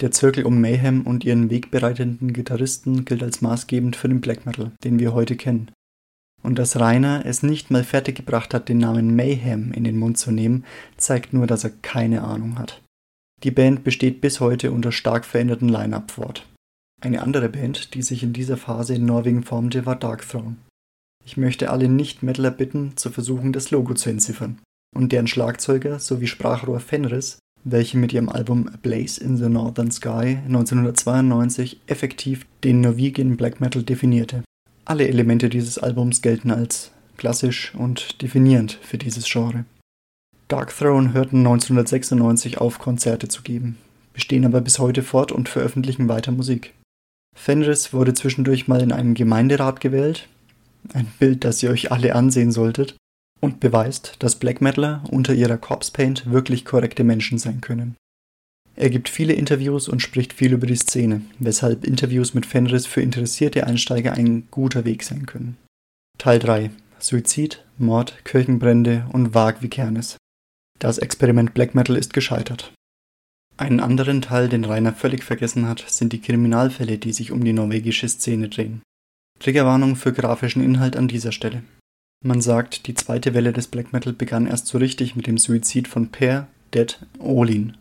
E: Der Zirkel um Mayhem und ihren wegbereitenden Gitarristen gilt als maßgebend für den Black Metal, den wir heute kennen. Und dass Rainer es nicht mal fertiggebracht hat, den Namen Mayhem in den Mund zu nehmen, zeigt nur, dass er keine Ahnung hat. Die Band besteht bis heute unter stark veränderten Line-Up fort. Eine andere Band, die sich in dieser Phase in Norwegen formte, war Darkthrone. Ich möchte alle Nicht-Metaler bitten, zu versuchen, das Logo zu entziffern. Und deren Schlagzeuger sowie Sprachrohr Fenris, welche mit ihrem Album A Blaze in the Northern Sky 1992 effektiv den Norwegian Black Metal definierte. Alle Elemente dieses Albums gelten als klassisch und definierend für dieses Genre. Darkthrone hörten 1996 auf, Konzerte zu geben, bestehen aber bis heute fort und veröffentlichen weiter Musik. Fenris wurde zwischendurch mal in einem Gemeinderat gewählt, ein Bild, das ihr euch alle ansehen solltet, und beweist, dass Black Metaler unter ihrer Corpse Paint wirklich korrekte Menschen sein können. Er gibt viele Interviews und spricht viel über die Szene, weshalb Interviews mit Fenris für interessierte Einsteiger ein guter Weg sein können. Teil 3 Suizid, Mord, Kirchenbrände und Wag wie Kernes. Das Experiment Black Metal ist gescheitert. Einen anderen Teil, den Rainer völlig vergessen hat, sind die Kriminalfälle, die sich um die norwegische Szene drehen. Triggerwarnung für grafischen Inhalt an dieser Stelle. Man sagt, die zweite Welle des Black Metal begann erst so richtig mit dem Suizid von Per Dead Olin.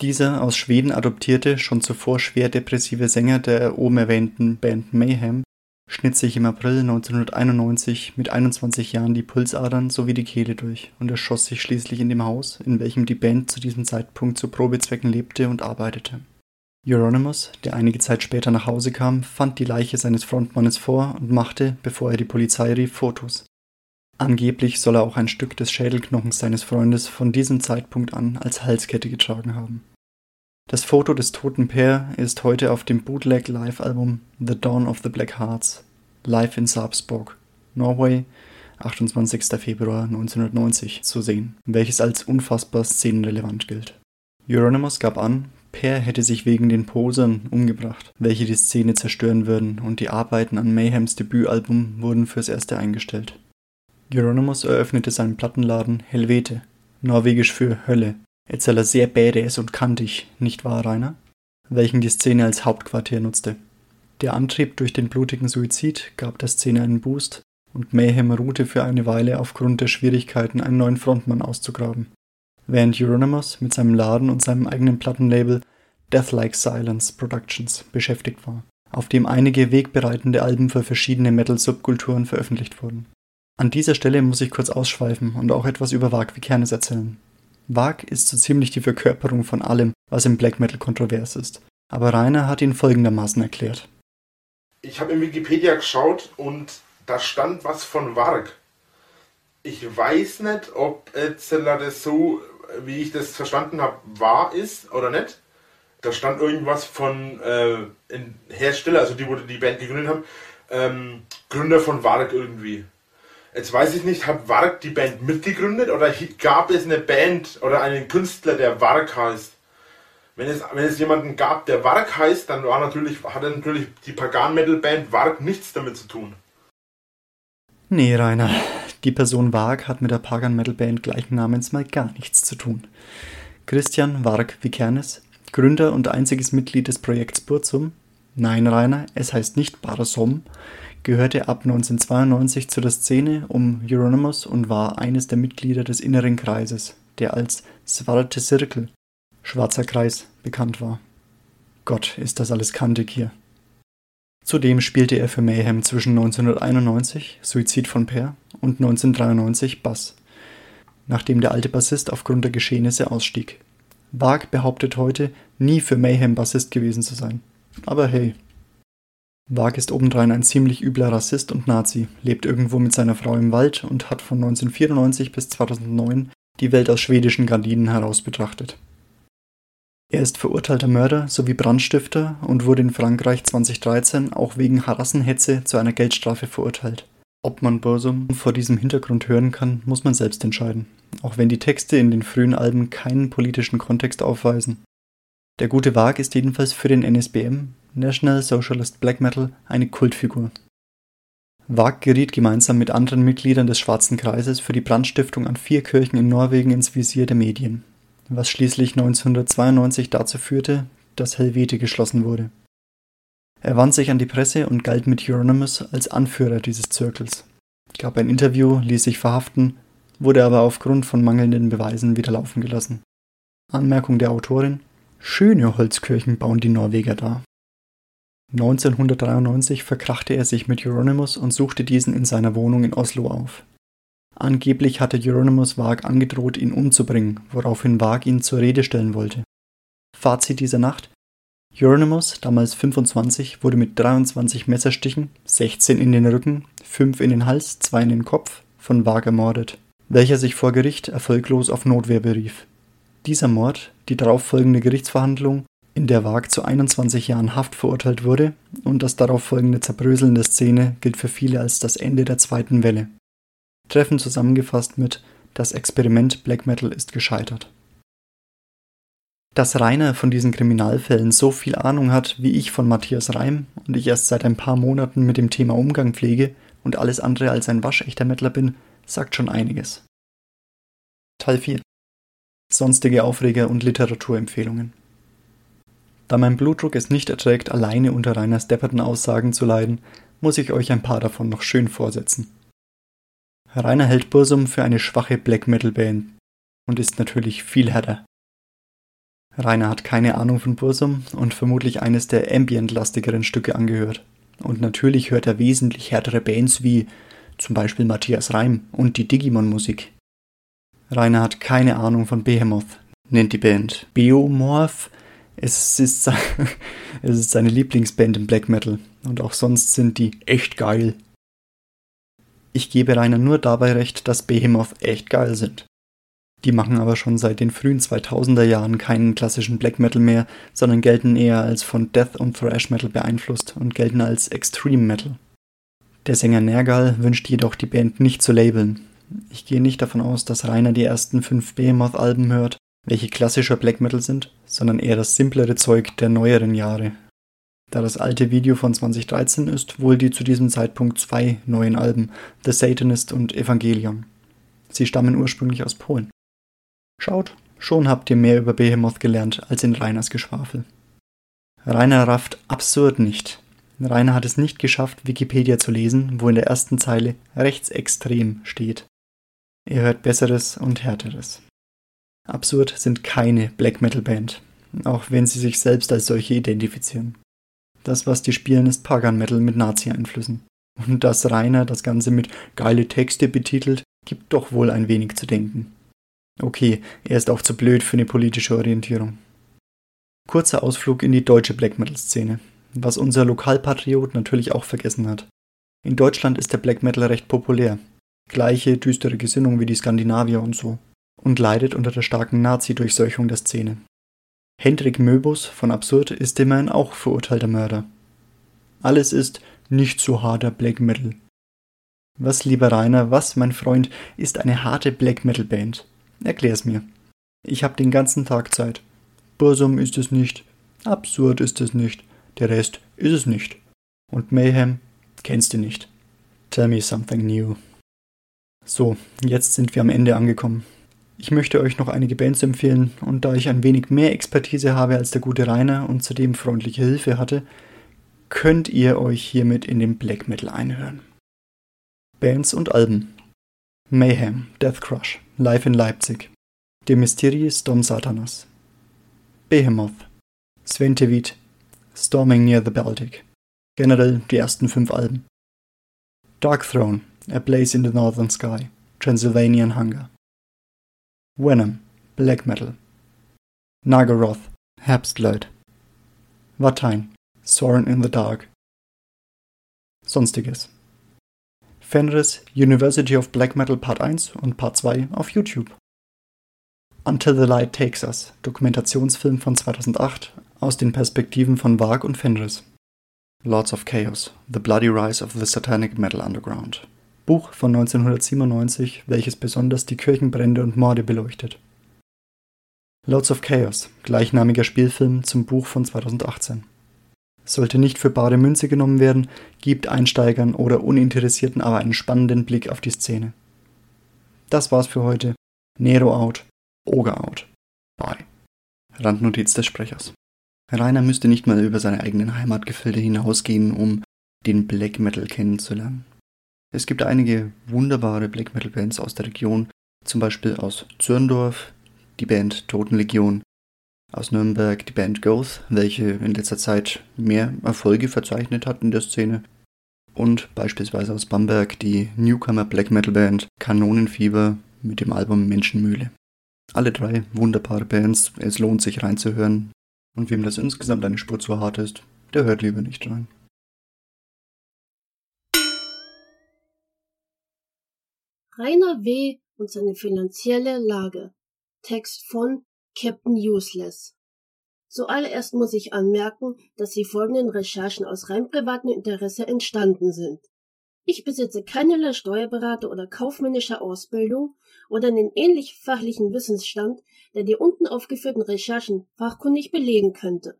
E: Dieser aus Schweden adoptierte, schon zuvor schwer depressive Sänger der oben erwähnten Band Mayhem schnitt sich im April 1991 mit 21 Jahren die Pulsadern sowie die Kehle durch und erschoss sich schließlich in dem Haus, in welchem die Band zu diesem Zeitpunkt zu Probezwecken lebte und arbeitete. Euronymous, der einige Zeit später nach Hause kam, fand die Leiche seines Frontmannes vor und machte, bevor er die Polizei rief, Fotos. Angeblich soll er auch ein Stück des Schädelknochens seines Freundes von diesem Zeitpunkt an als Halskette getragen haben. Das Foto des toten Pair ist heute auf dem Bootleg Live-Album The Dawn of the Black Hearts, live in Sarpsborg, Norway, 28. Februar 1990 zu sehen, welches als unfassbar szenenrelevant gilt. Euronymous gab an, Per hätte sich wegen den Posern umgebracht, welche die Szene zerstören würden, und die Arbeiten an Mayhems Debütalbum wurden fürs erste eingestellt. Euronymous eröffnete seinen Plattenladen Helvete, norwegisch für Hölle, Etzeler sehr badass und kantig, nicht wahr, Rainer? Welchen die Szene als Hauptquartier nutzte. Der Antrieb durch den blutigen Suizid gab der Szene einen Boost und Mayhem ruhte für eine Weile aufgrund der Schwierigkeiten, einen neuen Frontmann auszugraben. Während Euronymous mit seinem Laden und seinem eigenen Plattenlabel Deathlike Silence Productions beschäftigt war, auf dem einige wegbereitende Alben für verschiedene Metal-Subkulturen veröffentlicht wurden. An dieser Stelle muss ich kurz ausschweifen und auch etwas über Wag Vikernes erzählen. Wag ist so ziemlich die Verkörperung von allem, was im Black Metal kontrovers ist. Aber Rainer hat ihn folgendermaßen erklärt.
C: Ich habe in Wikipedia geschaut und da stand was von Varg. Ich weiß nicht, ob Etzler das so, wie ich das verstanden habe, wahr ist oder nicht. Da stand irgendwas von äh, Hersteller, also die, wo die Band gegründet haben, ähm, Gründer von Varg irgendwie. Jetzt weiß ich nicht, hat Varg die Band mitgegründet oder gab es eine Band oder einen Künstler, der Varg heißt? Wenn es, wenn es jemanden gab, der Varg heißt, dann war natürlich, hatte natürlich die Pagan-Metal-Band Varg nichts damit zu tun.
E: Nee, Rainer, die Person Varg hat mit der Pagan-Metal-Band gleichen Namens mal gar nichts zu tun. Christian Varg Vikernes, Gründer und einziges Mitglied des Projekts Burzum, nein, Rainer, es heißt nicht Barasom, gehörte ab 1992 zu der Szene um Euronymous und war eines der Mitglieder des Inneren Kreises, der als Svarte Circle (Schwarzer Kreis) bekannt war. Gott, ist das alles kantig hier. Zudem spielte er für Mayhem zwischen 1991 Suizid von Per und 1993 Bass, nachdem der alte Bassist aufgrund der Geschehnisse ausstieg. Wag behauptet heute, nie für Mayhem Bassist gewesen zu sein. Aber hey, Wag ist obendrein ein ziemlich übler Rassist und Nazi, lebt irgendwo mit seiner Frau im Wald und hat von 1994 bis 2009 die Welt aus schwedischen Gardinen heraus betrachtet. Er ist verurteilter Mörder sowie Brandstifter und wurde in Frankreich 2013 auch wegen Harassenhetze zu einer Geldstrafe verurteilt. Ob man Bursum vor diesem Hintergrund hören kann, muss man selbst entscheiden, auch wenn die Texte in den frühen Alben keinen politischen Kontext aufweisen. Der gute Wag ist jedenfalls für den NSBM National Socialist Black Metal eine Kultfigur. Wag geriet gemeinsam mit anderen Mitgliedern des Schwarzen Kreises für die Brandstiftung an vier Kirchen in Norwegen ins Visier der Medien, was schließlich 1992 dazu führte, dass Helvete geschlossen wurde. Er wandte sich an die Presse und galt mit Euronymous als Anführer dieses Zirkels, gab ein Interview, ließ sich verhaften, wurde aber aufgrund von mangelnden Beweisen wieder laufen gelassen. Anmerkung der Autorin Schöne Holzkirchen bauen die Norweger da. 1993 verkrachte er sich mit Euronymous und suchte diesen in seiner Wohnung in Oslo auf. Angeblich hatte Euronymous Wag angedroht, ihn umzubringen, woraufhin Wag ihn zur Rede stellen wollte. Fazit dieser Nacht: Euronymous, damals 25, wurde mit 23 Messerstichen, 16 in den Rücken, 5 in den Hals, 2 in den Kopf, von Wag ermordet, welcher sich vor Gericht erfolglos auf Notwehr berief. Dieser Mord, die darauffolgende Gerichtsverhandlung in der Wag zu 21 Jahren Haft verurteilt wurde, und das darauf folgende Zerbröseln der Szene gilt für viele als das Ende der zweiten Welle. Treffen zusammengefasst mit Das Experiment Black Metal ist gescheitert. Dass Rainer von diesen Kriminalfällen so viel Ahnung hat wie ich von Matthias Reim und ich erst seit ein paar Monaten mit dem Thema Umgang pflege und alles andere als ein waschechter Mettler bin, sagt schon einiges. Teil 4 Sonstige Aufreger und Literaturempfehlungen da mein Blutdruck es nicht erträgt, alleine unter Rainers depperten Aussagen zu leiden, muss ich euch ein paar davon noch schön vorsetzen. Rainer hält Bursum für eine schwache Black Metal Band und ist natürlich viel härter. Rainer hat keine Ahnung von Bursum und vermutlich eines der ambient-lastigeren Stücke angehört. Und natürlich hört er wesentlich härtere Bands wie zum Beispiel Matthias Reim und die Digimon-Musik. Rainer hat keine Ahnung von Behemoth, nennt die Band Beomorph. Es ist, es ist seine Lieblingsband im Black Metal und auch sonst sind die echt geil. Ich gebe Rainer nur dabei recht, dass Behemoth echt geil sind. Die machen aber schon seit den frühen 2000er Jahren keinen klassischen Black Metal mehr, sondern gelten eher als von Death und Thrash Metal beeinflusst und gelten als Extreme Metal. Der Sänger Nergal wünscht jedoch die Band nicht zu labeln. Ich gehe nicht davon aus, dass Rainer die ersten fünf Behemoth-Alben hört, welche klassischer Black Metal sind, sondern eher das simplere Zeug der neueren Jahre. Da das alte Video von 2013 ist, wohl die zu diesem Zeitpunkt zwei neuen Alben, The Satanist und Evangelion. Sie stammen ursprünglich aus Polen. Schaut, schon habt ihr mehr über Behemoth gelernt als in Rainers Geschwafel. Rainer rafft absurd nicht, Rainer hat es nicht geschafft, Wikipedia zu lesen, wo in der ersten Zeile rechtsextrem steht. Er hört Besseres und Härteres. Absurd sind keine Black Metal Band, auch wenn sie sich selbst als solche identifizieren. Das, was die spielen, ist Pagan Metal mit Nazi-Einflüssen. Und dass Rainer das Ganze mit geile Texte betitelt, gibt doch wohl ein wenig zu denken. Okay, er ist auch zu blöd für eine politische Orientierung. Kurzer Ausflug in die deutsche Black Metal Szene was unser Lokalpatriot natürlich auch vergessen hat. In Deutschland ist der Black Metal recht populär. Gleiche düstere Gesinnung wie die Skandinavier und so. Und leidet unter der starken Nazi-Durchseuchung der Szene. Hendrik Möbus von Absurd ist immerhin auch verurteilter Mörder. Alles ist nicht so harter Black Metal. Was, lieber Rainer, was, mein Freund, ist eine harte Black Metal Band? Erklär's mir. Ich hab den ganzen Tag Zeit. Bursum ist es nicht, absurd ist es nicht, der Rest ist es nicht. Und Mayhem kennst du nicht. Tell me something new. So, jetzt sind wir am Ende angekommen. Ich möchte euch noch einige Bands empfehlen und da ich ein wenig mehr Expertise habe als der gute Rainer und zudem freundliche Hilfe hatte, könnt ihr euch hiermit in den Black Metal einhören. Bands und Alben Mayhem, Death Crush, Live in Leipzig, De Mysteries Dom Satanas, Behemoth, Sven Tevit, Storming Near the Baltic. Generell die ersten fünf Alben. Dark Throne, A Place in the Northern Sky, Transylvanian Hunger. Venom, Black Metal. Nagaroth, Herbstleid. Vatein, Soren in the Dark. Sonstiges. Fenris, University of Black Metal Part 1 und Part 2 auf YouTube. Until the Light Takes Us, Dokumentationsfilm von 2008 aus den Perspektiven von Varg und Fenris. Lords of Chaos, The Bloody Rise of the Satanic Metal Underground. Buch von 1997, welches besonders die Kirchenbrände und Morde beleuchtet. Lords of Chaos, gleichnamiger Spielfilm zum Buch von 2018. Sollte nicht für bare Münze genommen werden, gibt Einsteigern oder Uninteressierten aber einen spannenden Blick auf die Szene. Das war's für heute. Nero out, Oga out. Bye. Randnotiz des Sprechers. Rainer müsste nicht mal über seine eigenen Heimatgefilde hinausgehen, um den Black Metal kennenzulernen. Es gibt einige wunderbare Black Metal Bands aus der Region, zum Beispiel aus Zürndorf, die Band Totenlegion, aus Nürnberg die Band Goth, welche in letzter Zeit mehr Erfolge verzeichnet hat in der Szene, und beispielsweise aus Bamberg die Newcomer Black Metal Band Kanonenfieber mit dem Album Menschenmühle. Alle drei wunderbare Bands, es lohnt sich reinzuhören, und wem das insgesamt eine Spur zu hart ist, der hört lieber nicht rein.
F: Rainer W. und seine finanzielle Lage. Text von Captain Useless. Zuallererst muss ich anmerken, dass die folgenden Recherchen aus rein privatem Interesse entstanden sind. Ich besitze keinerlei Steuerberater oder kaufmännische Ausbildung oder einen ähnlich fachlichen Wissensstand, der die unten aufgeführten Recherchen fachkundig belegen könnte.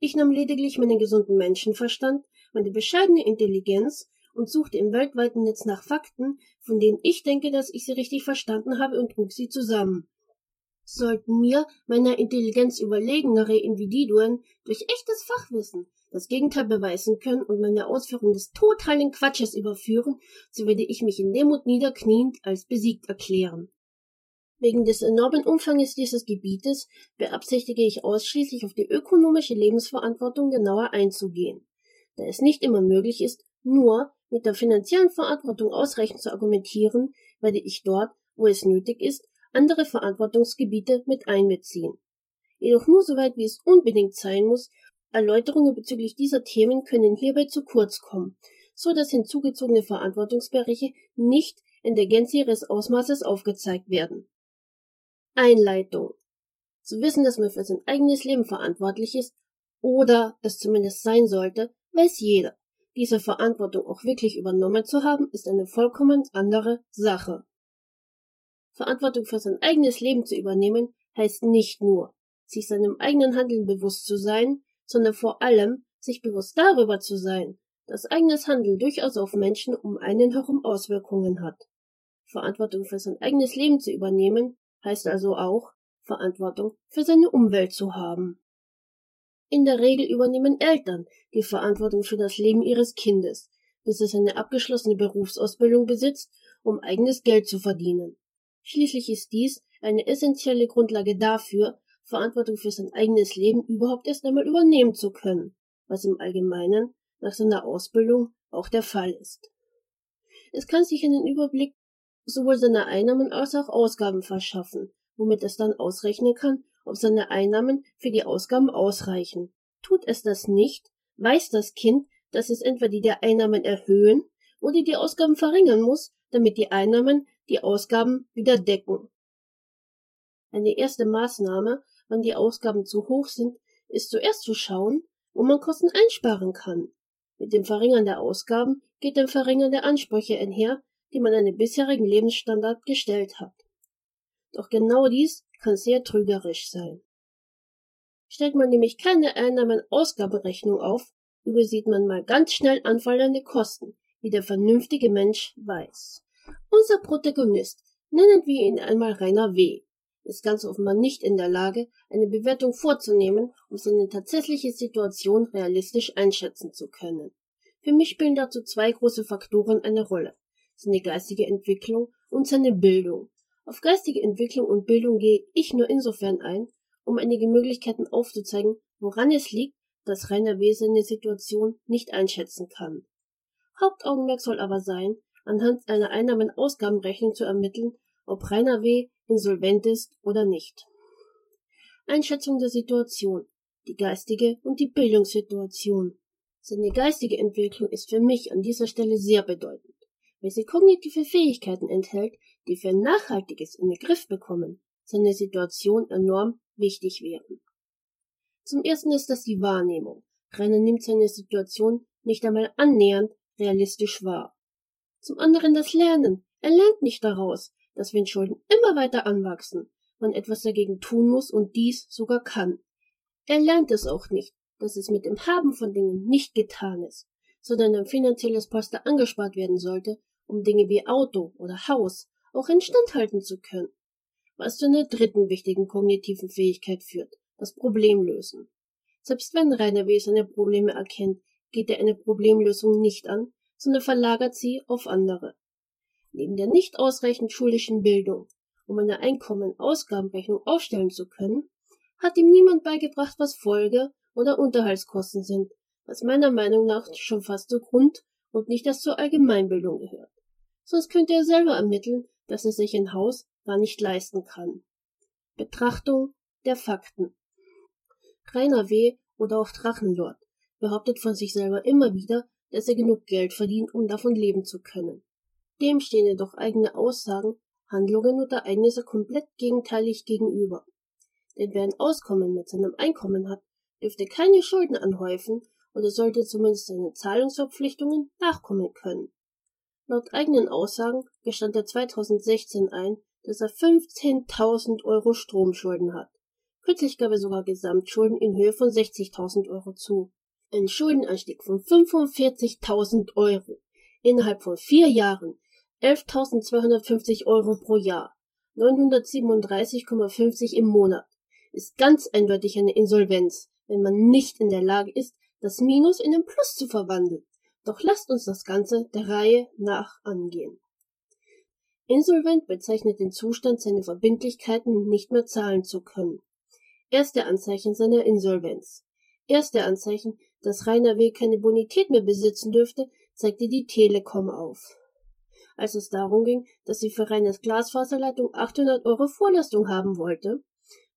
F: Ich nahm lediglich meinen gesunden Menschenverstand, meine bescheidene Intelligenz und suchte im weltweiten Netz nach Fakten, von denen ich denke, dass ich sie richtig verstanden habe und trug sie zusammen. Sollten mir, meiner Intelligenz überlegenere Individuen, durch echtes Fachwissen das Gegenteil beweisen können und meine Ausführung des totalen Quatsches überführen, so werde ich mich in Demut niederkniend als besiegt erklären. Wegen des enormen Umfanges dieses Gebietes beabsichtige ich ausschließlich auf die ökonomische Lebensverantwortung genauer einzugehen. Da es nicht immer möglich ist, nur mit der finanziellen Verantwortung ausreichend zu argumentieren, werde ich dort, wo es nötig ist, andere Verantwortungsgebiete mit einbeziehen. Jedoch nur soweit, wie es unbedingt sein muss, Erläuterungen bezüglich dieser Themen können hierbei zu kurz kommen, so dass hinzugezogene Verantwortungsbereiche nicht in der Gänze ihres Ausmaßes aufgezeigt werden. Einleitung. Zu wissen, dass man für sein eigenes Leben verantwortlich ist, oder es zumindest sein sollte, weiß jeder. Diese Verantwortung auch wirklich übernommen zu haben, ist eine vollkommen andere Sache. Verantwortung für sein eigenes Leben zu übernehmen, heißt nicht nur, sich seinem eigenen Handeln bewusst zu sein, sondern vor allem sich bewusst darüber zu sein, dass eigenes Handeln durchaus auf Menschen um einen herum Auswirkungen hat. Verantwortung für sein eigenes Leben zu übernehmen, heißt also auch, Verantwortung für seine Umwelt zu haben. In der Regel übernehmen Eltern die Verantwortung für das Leben ihres Kindes, bis es eine abgeschlossene Berufsausbildung besitzt, um eigenes Geld zu verdienen. Schließlich ist dies eine essentielle Grundlage dafür, Verantwortung für sein eigenes Leben überhaupt erst einmal übernehmen zu können, was im Allgemeinen nach seiner Ausbildung auch der Fall ist. Es kann sich einen Überblick sowohl seiner Einnahmen als auch Ausgaben verschaffen, womit es dann ausrechnen kann, ob seine Einnahmen für die Ausgaben ausreichen. Tut es das nicht, weiß das Kind, dass es entweder die Einnahmen erhöhen oder die Ausgaben verringern muss, damit die Einnahmen die Ausgaben wieder decken. Eine erste Maßnahme, wann die Ausgaben zu hoch sind, ist zuerst zu schauen, wo man Kosten einsparen kann. Mit dem Verringern der Ausgaben geht dem Verringern der Ansprüche einher, die man an den bisherigen Lebensstandard gestellt hat. Doch genau dies kann sehr trügerisch sein. Stellt man nämlich keine Einnahmen-Ausgaberechnung auf, übersieht man mal ganz schnell anfallende Kosten, wie der vernünftige Mensch weiß. Unser Protagonist, nennen wir ihn einmal Rainer W., ist ganz offenbar nicht in der Lage, eine Bewertung vorzunehmen, um seine tatsächliche Situation realistisch einschätzen zu können. Für mich spielen dazu zwei große Faktoren eine Rolle seine geistige Entwicklung und seine Bildung. Auf geistige Entwicklung und Bildung gehe ich nur insofern ein, um einige Möglichkeiten aufzuzeigen, woran es liegt, dass Rainer W. seine Situation nicht einschätzen kann. Hauptaugenmerk soll aber sein, anhand einer Einnahmen-Ausgabenrechnung zu ermitteln, ob Rainer W. insolvent ist oder nicht. Einschätzung der Situation, die geistige und die Bildungssituation. Seine geistige Entwicklung ist für mich an dieser Stelle sehr bedeutend weil sie kognitive Fähigkeiten enthält, die für nachhaltiges in den Griff bekommen seine Situation enorm wichtig wären. Zum ersten ist das die Wahrnehmung. Renner nimmt seine Situation nicht einmal annähernd realistisch wahr. Zum anderen das Lernen. Er lernt nicht daraus, dass wenn Schulden immer weiter anwachsen, man etwas dagegen tun muss und dies sogar kann. Er lernt es auch nicht, dass es mit dem Haben von Dingen nicht getan ist, sondern ein finanzielles Poster angespart werden sollte, um Dinge wie Auto oder Haus auch instand halten zu können. Was zu einer dritten wichtigen kognitiven Fähigkeit führt, das Problemlösen. Selbst wenn Rainer W. seine Probleme erkennt, geht er eine Problemlösung nicht an, sondern verlagert sie auf andere. Neben der nicht ausreichend schulischen Bildung, um eine Einkommen-Ausgabenrechnung aufstellen zu können, hat ihm niemand beigebracht, was Folge- oder Unterhaltskosten sind, was meiner Meinung nach schon fast zur Grund- und nicht erst zur Allgemeinbildung gehört sonst könnte er selber ermitteln, dass er sich ein Haus gar nicht leisten kann. Betrachtung der Fakten. Rainer W. oder auch Drachenlord behauptet von sich selber immer wieder, dass er genug Geld verdient, um davon leben zu können. Dem stehen jedoch eigene Aussagen, Handlungen und Ereignisse komplett gegenteilig gegenüber. Denn wer ein Auskommen mit seinem Einkommen hat, dürfte keine Schulden anhäufen oder sollte zumindest seine Zahlungsverpflichtungen nachkommen können. Laut eigenen Aussagen gestand er 2016 ein, dass er 15.000 Euro Stromschulden hat. Kürzlich gab er sogar Gesamtschulden in Höhe von 60.000 Euro zu. Ein Schuldenanstieg von 45.000 Euro innerhalb von vier Jahren, 11.250 Euro pro Jahr, 937,50 im Monat, ist ganz eindeutig eine Insolvenz, wenn man nicht in der Lage ist, das Minus in ein Plus zu verwandeln. Doch lasst uns das Ganze der Reihe nach angehen. Insolvent bezeichnet den Zustand, seine Verbindlichkeiten nicht mehr zahlen zu können. Erste Anzeichen seiner Insolvenz. Erste Anzeichen, dass Rainer W. keine Bonität mehr besitzen dürfte, zeigte die Telekom auf. Als es darum ging, dass sie für Rainers Glasfaserleitung 800 Euro Vorleistung haben wollte,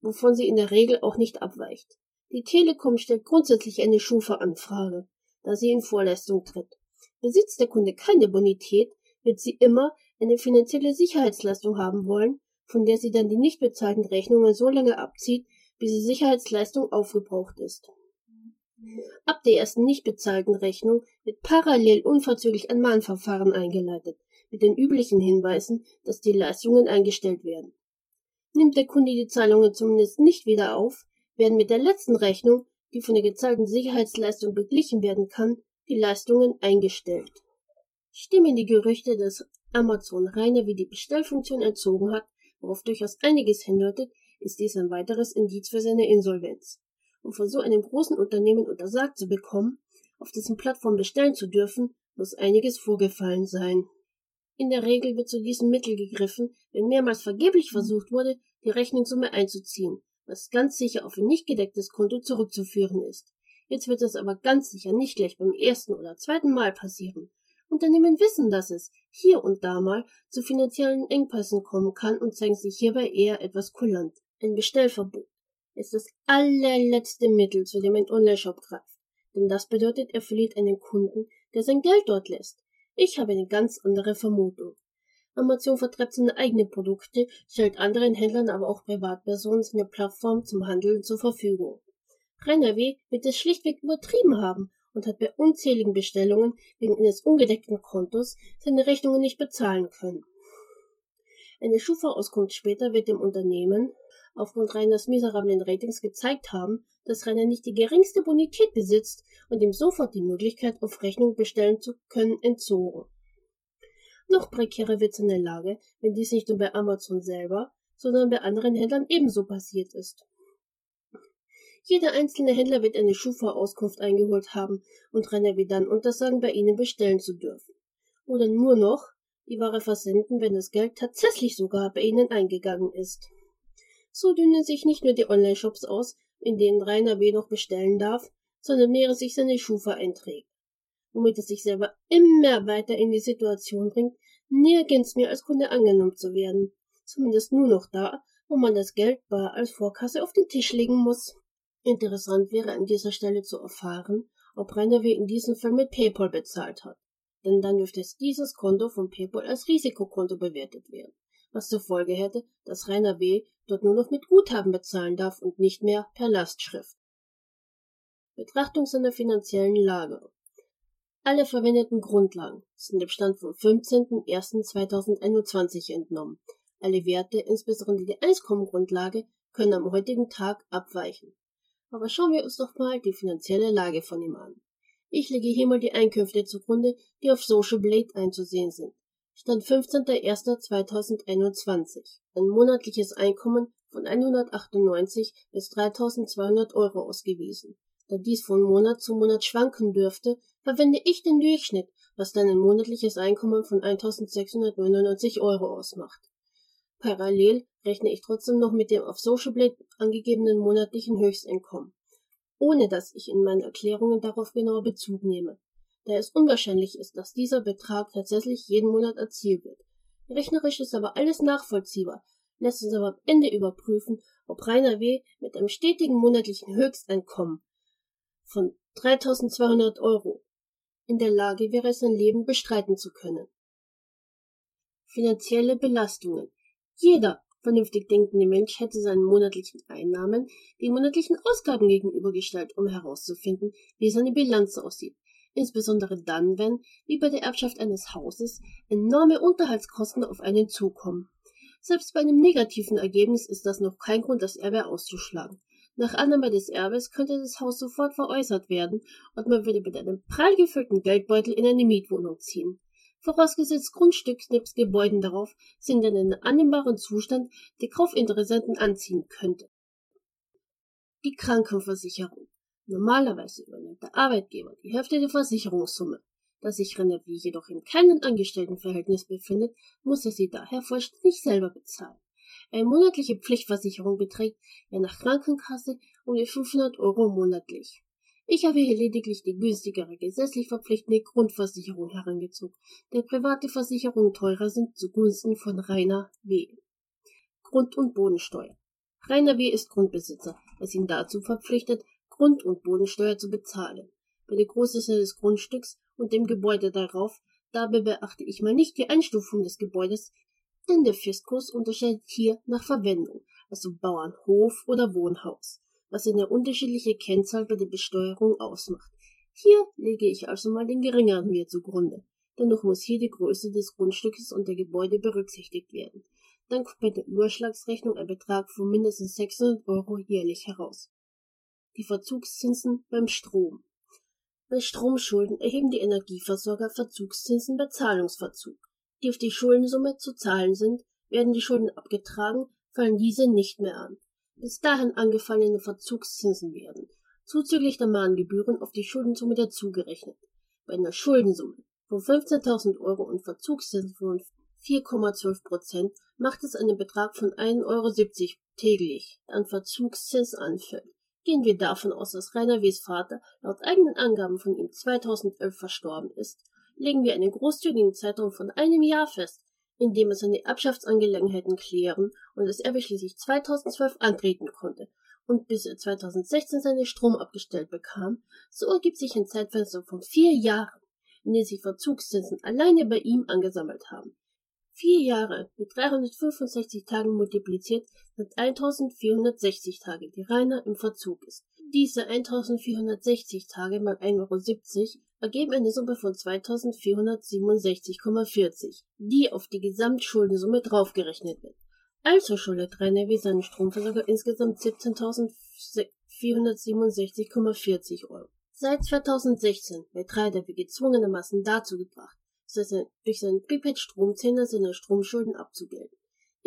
F: wovon sie in der Regel auch nicht abweicht. Die Telekom stellt grundsätzlich eine Schufa-Anfrage, da sie in Vorleistung tritt. Besitzt der Kunde keine Bonität, wird sie immer eine finanzielle Sicherheitsleistung haben wollen, von der sie dann die nicht bezahlten Rechnungen so lange abzieht, bis die Sicherheitsleistung aufgebraucht ist. Ab der ersten nicht bezahlten Rechnung wird parallel unverzüglich ein Mahnverfahren eingeleitet, mit den üblichen Hinweisen, dass die Leistungen eingestellt werden. Nimmt der Kunde die Zahlungen zumindest nicht wieder auf, werden mit der letzten Rechnung, die von der gezahlten Sicherheitsleistung beglichen werden kann, die Leistungen eingestellt. Stimmen die Gerüchte, dass Amazon Rainer wie die Bestellfunktion entzogen hat, worauf durchaus einiges hindeutet, ist dies ein weiteres Indiz für seine Insolvenz. Um von so einem großen Unternehmen untersagt zu bekommen, auf dessen Plattform bestellen zu dürfen, muss einiges vorgefallen sein. In der Regel wird zu diesem Mittel gegriffen, wenn mehrmals vergeblich versucht wurde, die Rechnungssumme einzuziehen, was ganz sicher auf ein nicht gedecktes Konto zurückzuführen ist. Jetzt wird es aber ganz sicher nicht gleich beim ersten oder zweiten Mal passieren. Unternehmen wissen, dass es hier und da mal zu finanziellen Engpässen kommen kann und zeigen sich hierbei eher etwas kulant. Ein Bestellverbot ist das allerletzte Mittel, zu dem ein Online-Shop greift. Denn das bedeutet, er verliert einen Kunden, der sein Geld dort lässt. Ich habe eine ganz andere Vermutung. Amazon vertreibt seine eigenen Produkte, stellt anderen Händlern, aber auch Privatpersonen seine Plattform zum Handeln zur Verfügung. Rainer W. wird es schlichtweg übertrieben haben und hat bei unzähligen Bestellungen wegen eines ungedeckten Kontos seine Rechnungen nicht bezahlen können. Eine Schufa-Auskunft später wird dem Unternehmen aufgrund Rainers miserablen Ratings gezeigt haben, dass Rainer nicht die geringste Bonität besitzt und ihm sofort die Möglichkeit, auf Rechnung bestellen zu können, entzogen. Noch prekärer wird seine Lage, wenn dies nicht nur bei Amazon selber, sondern bei anderen Händlern ebenso passiert ist. Jeder einzelne Händler wird eine Schufa-Auskunft eingeholt haben und Rainer wird dann untersagen, bei ihnen bestellen zu dürfen. Oder nur noch die Ware versenden, wenn das Geld tatsächlich sogar bei ihnen eingegangen ist. So dünnen sich nicht nur die Online-Shops aus, in denen Rainer B. noch bestellen darf, sondern mehren sich seine Schufa-Einträge womit es sich selber immer weiter in die Situation bringt, nirgends mehr als Kunde angenommen zu werden. Zumindest nur noch da, wo man das Geld bar als Vorkasse auf den Tisch legen muss. Interessant wäre an dieser Stelle zu erfahren, ob Rainer W. in diesem Fall mit PayPal bezahlt hat. Denn dann dürfte dieses Konto von PayPal als Risikokonto bewertet werden, was zur Folge hätte, dass Rainer W. dort nur noch mit Guthaben bezahlen darf und nicht mehr per Lastschrift. Betrachtung seiner finanziellen Lage. Alle verwendeten Grundlagen sind dem Stand vom 15.01.2021 entnommen. Alle Werte, insbesondere die Einkommengrundlage, können am heutigen Tag abweichen. Aber schauen wir uns doch mal die finanzielle Lage von ihm an. Ich lege hier mal die Einkünfte zugrunde, die auf Social Blade einzusehen sind. Stand 15.01.2021. Ein monatliches Einkommen von 198 bis 3200 Euro ausgewiesen. Da dies von Monat zu Monat schwanken dürfte, verwende ich den Durchschnitt, was dann ein monatliches Einkommen von 1699 Euro ausmacht. Parallel rechne ich trotzdem noch mit dem auf Socialblade angegebenen monatlichen Höchsteinkommen, ohne dass ich in meinen Erklärungen darauf genauer Bezug nehme, da es unwahrscheinlich ist, dass dieser Betrag tatsächlich jeden Monat erzielt wird. Rechnerisch ist aber alles nachvollziehbar, lässt uns aber am Ende überprüfen, ob Rainer W. mit einem stetigen monatlichen Höchsteinkommen von 3200 Euro in der Lage wäre, sein Leben bestreiten zu können. Finanzielle Belastungen. Jeder vernünftig denkende Mensch hätte seinen monatlichen Einnahmen den monatlichen Ausgaben gegenübergestellt, um herauszufinden, wie seine Bilanz aussieht. Insbesondere dann, wenn, wie bei der Erbschaft eines Hauses, enorme Unterhaltskosten auf einen zukommen. Selbst bei einem negativen Ergebnis ist das noch kein Grund, das Erbe auszuschlagen. Nach Annahme des Erbes könnte das Haus sofort veräußert werden und man würde mit einem prall gefüllten Geldbeutel in eine Mietwohnung ziehen. Vorausgesetzt Grundstück nebst Gebäuden darauf sind in einem annehmbaren Zustand, der Kaufinteressenten anziehen könnte. Die Krankenversicherung. Normalerweise übernimmt der Arbeitgeber die Hälfte der Versicherungssumme. Da sich Renevier jedoch in keinem Angestelltenverhältnis befindet, muss er sie daher vollständig selber bezahlen. Eine monatliche Pflichtversicherung beträgt je nach Krankenkasse um die 500 Euro monatlich. Ich habe hier lediglich die günstigere gesetzlich verpflichtende Grundversicherung herangezogen, da private Versicherungen teurer sind zugunsten von Rainer W. Grund- und Bodensteuer. Rainer W. ist Grundbesitzer, was ihn dazu verpflichtet, Grund- und Bodensteuer zu bezahlen. Bei der Größe des Grundstücks und dem Gebäude darauf, dabei beachte ich mal nicht die Einstufung des Gebäudes, denn der Fiskus unterscheidet hier nach Verwendung, also Bauernhof oder Wohnhaus was eine unterschiedliche Kennzahl bei der Besteuerung ausmacht. Hier lege ich also mal den geringeren Wert zugrunde. Dennoch muss hier die Größe des Grundstückes und der Gebäude berücksichtigt werden. Dann kommt bei der Überschlagsrechnung ein Betrag von mindestens 600 Euro jährlich heraus. Die Verzugszinsen beim Strom. Bei Stromschulden erheben die Energieversorger Verzugszinsen bei Zahlungsverzug. Die auf die Schuldensumme zu zahlen sind, werden die Schulden abgetragen, fallen diese nicht mehr an bis dahin angefallene Verzugszinsen werden, zuzüglich der Mahngebühren auf die Schuldensumme dazugerechnet. Bei einer Schuldensumme von 15.000 Euro und Verzugszinsen von 4,12 Prozent macht es einen Betrag von 1,70 Euro täglich an Verzugszins anfällt. Gehen wir davon aus, dass Rainer W.s Vater laut eigenen Angaben von ihm 2011 verstorben ist, legen wir einen großzügigen Zeitraum von einem Jahr fest, indem er seine Erbschaftsangelegenheiten klären und das Erbe schließlich 2012 antreten konnte und bis er 2016 seinen Strom abgestellt bekam, so ergibt sich ein Zeitfenster von vier Jahren, in dem sich Verzugszinsen alleine bei ihm angesammelt haben. Vier Jahre mit 365 Tagen multipliziert sind 1460 Tage, die Rainer im Verzug ist. Diese 1460 Tage mal 1,70 Euro ergeben eine Summe von 2467,40, die auf die Gesamtschuldensumme draufgerechnet wird. Also schuldet Rainer wie seinen Stromversorger insgesamt 17.467,40 Euro. Seit 2016 wird Rainer wie gezwungenermaßen dazu gebracht, durch seinen Prepaid-Stromzähler seine Stromschulden abzugelten.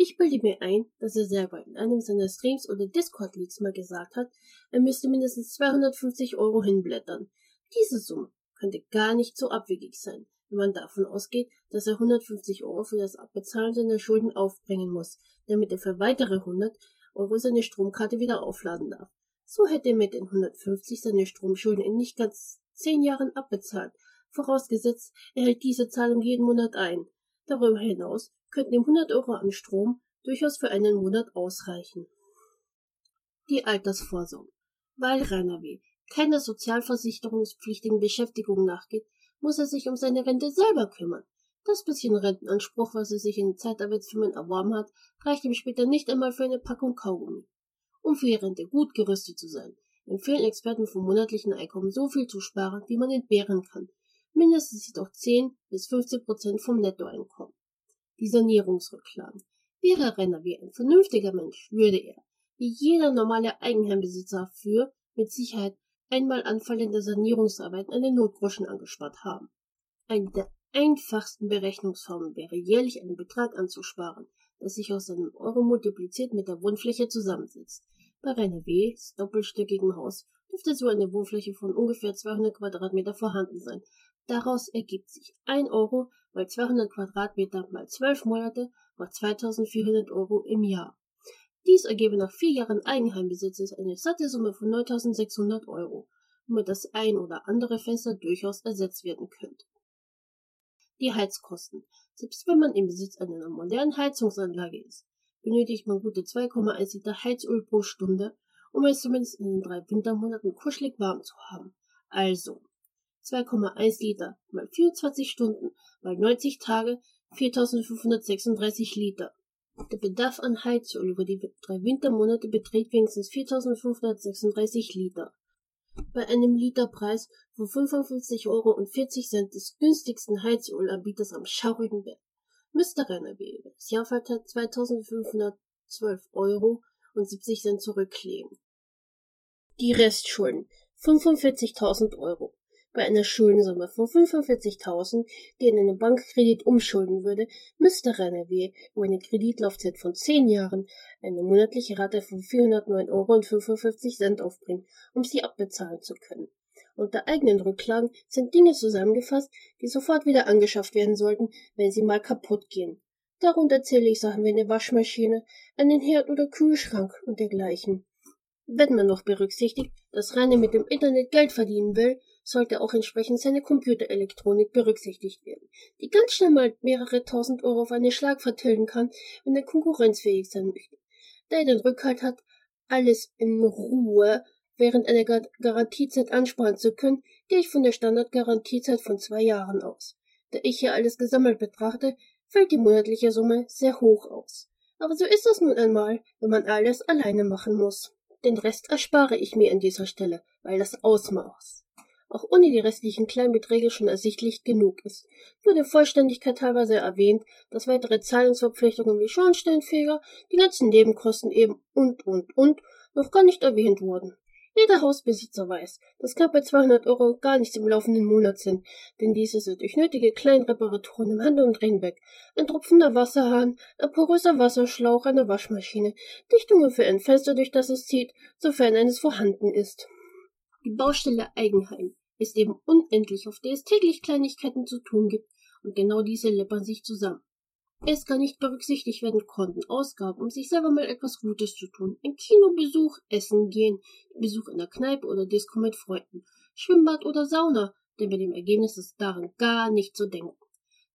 F: Ich bilde mir ein, dass er selber in einem seiner Streams oder Discord-Leaks mal gesagt hat, er müsste mindestens 250 Euro hinblättern. Diese Summe könnte gar nicht so abwegig sein, wenn man davon ausgeht, dass er 150 Euro für das Abbezahlen seiner Schulden aufbringen muss, damit er für weitere 100 Euro seine Stromkarte wieder aufladen darf. So hätte er mit den 150 seine Stromschulden in nicht ganz 10 Jahren abbezahlt, vorausgesetzt, er hält diese Zahlung jeden Monat ein. Darüber hinaus könnten ihm 100 Euro an Strom durchaus für einen Monat ausreichen. Die Altersvorsorge. Weil Rainer W keiner sozialversicherungspflichtigen Beschäftigung nachgeht, muss er sich um seine Rente selber kümmern. Das bisschen Rentenanspruch, was er sich in Zeitarbeitsfirmen erworben hat, reicht ihm später nicht einmal für eine Packung Kaugummi. Um für die Rente gut gerüstet zu sein, empfehlen Experten vom monatlichen Einkommen so viel zu sparen, wie man entbehren kann. Mindestens jedoch 10 bis 15 Prozent vom Nettoeinkommen. Die Sanierungsrücklagen. Wäre Renner wie ein vernünftiger Mensch, würde er, wie jeder normale Eigenheimbesitzer, für mit Sicherheit einmal anfallende Sanierungsarbeiten eine Notgroschen angespart haben. Eine der einfachsten Berechnungsformen wäre jährlich einen Betrag anzusparen, der sich aus einem Euro multipliziert mit der Wohnfläche zusammensetzt. Bei Rainer W.'s doppelstöckigem Haus dürfte so eine Wohnfläche von ungefähr 200 Quadratmeter vorhanden sein. Daraus ergibt sich 1 Euro mal 200 Quadratmeter mal 12 Monate mal 2400 Euro im Jahr. Dies ergebe nach vier Jahren Eigenheimbesitzes eine satte Summe von 9600 Euro, womit das ein oder andere Fenster durchaus ersetzt werden könnte. Die Heizkosten. Selbst wenn man im Besitz einer modernen Heizungsanlage ist, benötigt man gute 2,1 Liter Heizöl pro Stunde, um es zumindest in den drei Wintermonaten kuschelig warm zu haben. Also 2,1 Liter mal 24 Stunden mal 90 Tage 4536 Liter. Der Bedarf an Heizöl über die drei Wintermonate beträgt wenigstens 4.536 Liter. Bei einem Literpreis von 55,40 Euro des günstigsten Heizölanbieters am schaurigen Berg müsste Renner über das Jahr verteilt 2.512 Euro und 70 Cent zurücklegen. Die Restschulden 45.000 Euro. Bei einer Schuldensumme von 45.000, die in einen Bankkredit umschulden würde, müsste Rainer W. über eine Kreditlaufzeit von 10 Jahren eine monatliche Rate von 409,55 Euro aufbringen, um sie abbezahlen zu können. Unter eigenen Rücklagen sind Dinge zusammengefasst, die sofort wieder angeschafft werden sollten, wenn sie mal kaputt gehen. Darunter zähle ich Sachen wie eine Waschmaschine, einen Herd oder Kühlschrank und dergleichen. Wenn man noch berücksichtigt, dass Rainer mit dem Internet Geld verdienen will, sollte auch entsprechend seine Computerelektronik berücksichtigt werden, die ganz schnell mal mehrere tausend Euro auf einen Schlag vertilgen kann, wenn er konkurrenzfähig sein möchte. Da er den Rückhalt hat, alles in Ruhe während einer Gar Garantiezeit ansparen zu können, gehe ich von der Standardgarantiezeit von zwei Jahren aus. Da ich hier alles gesammelt betrachte, fällt die monatliche Summe sehr hoch aus. Aber so ist es nun einmal, wenn man alles alleine machen muss. Den Rest erspare ich mir an dieser Stelle, weil das Ausmaß auch ohne die restlichen Kleinbeträge schon ersichtlich genug ist. Nur der Vollständigkeit halber sei erwähnt, dass weitere Zahlungsverpflichtungen wie Schornsteinfeger, die ganzen Nebenkosten eben und und und noch gar nicht erwähnt wurden. Jeder Hausbesitzer weiß, dass knappe 200 Euro gar nichts im laufenden Monat sind, denn diese sind durch nötige Kleinreparaturen im Hand- und Drehen weg. Ein tropfender Wasserhahn, ein poröser Wasserschlauch, eine Waschmaschine, Dichtungen für ein Fenster, durch das es zieht, sofern eines vorhanden ist. Die Baustelle Eigenheim ist eben unendlich, auf der es täglich Kleinigkeiten zu tun gibt, und genau diese läppern sich zusammen. Es kann nicht berücksichtigt werden konnten Ausgaben, um sich selber mal etwas Gutes zu tun. Ein Kinobesuch, Essen gehen, Besuch in der Kneipe oder Disco mit Freunden, Schwimmbad oder Sauna, denn bei dem Ergebnis ist daran gar nicht zu denken.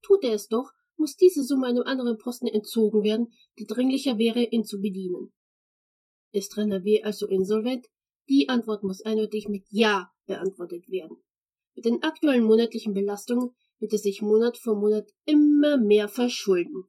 F: Tut er es doch, muss diese Summe einem anderen Posten entzogen werden, der dringlicher wäre, ihn zu bedienen. Ist Renner W. also insolvent? Die Antwort muss eindeutig mit Ja beantwortet werden. Mit den aktuellen monatlichen Belastungen wird es sich Monat für Monat immer mehr verschulden.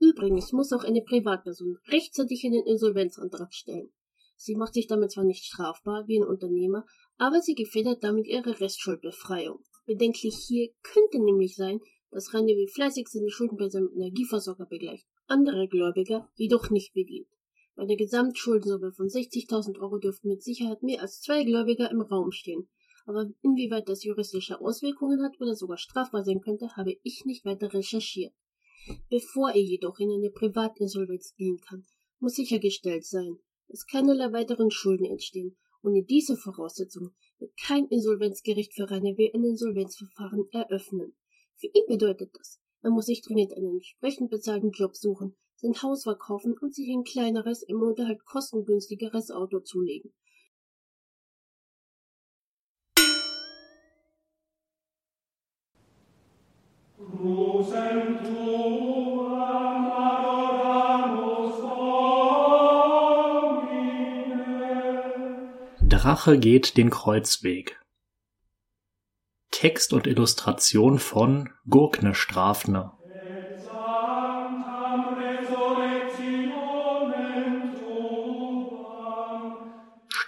F: Übrigens muss auch eine Privatperson rechtzeitig einen Insolvenzantrag stellen. Sie macht sich damit zwar nicht strafbar wie ein Unternehmer, aber sie gefährdet damit ihre Restschuldbefreiung. Bedenklich hier könnte nämlich sein, dass Rainer wie fleißig seine Schulden bei seinem Energieversorger begleicht, andere Gläubiger jedoch nicht bedient. Bei der Gesamtschuldensumme von 60.000 Euro dürften mit Sicherheit mehr als zwei Gläubiger im Raum stehen, aber inwieweit das juristische Auswirkungen hat oder sogar strafbar sein könnte, habe ich nicht weiter recherchiert. Bevor er jedoch in eine Privatinsolvenz gehen kann, muss sichergestellt sein, dass keinerlei weiteren Schulden entstehen. Ohne diese Voraussetzung wird kein Insolvenzgericht für Rainer W. ein Insolvenzverfahren eröffnen. Für ihn bedeutet das, er muss sich dringend einen entsprechend bezahlten Job suchen, sein Haus verkaufen und sich ein kleineres, im Unterhalt kostengünstigeres Auto zulegen.
D: Drache geht den Kreuzweg. Text und Illustration von Gurkne Strafner.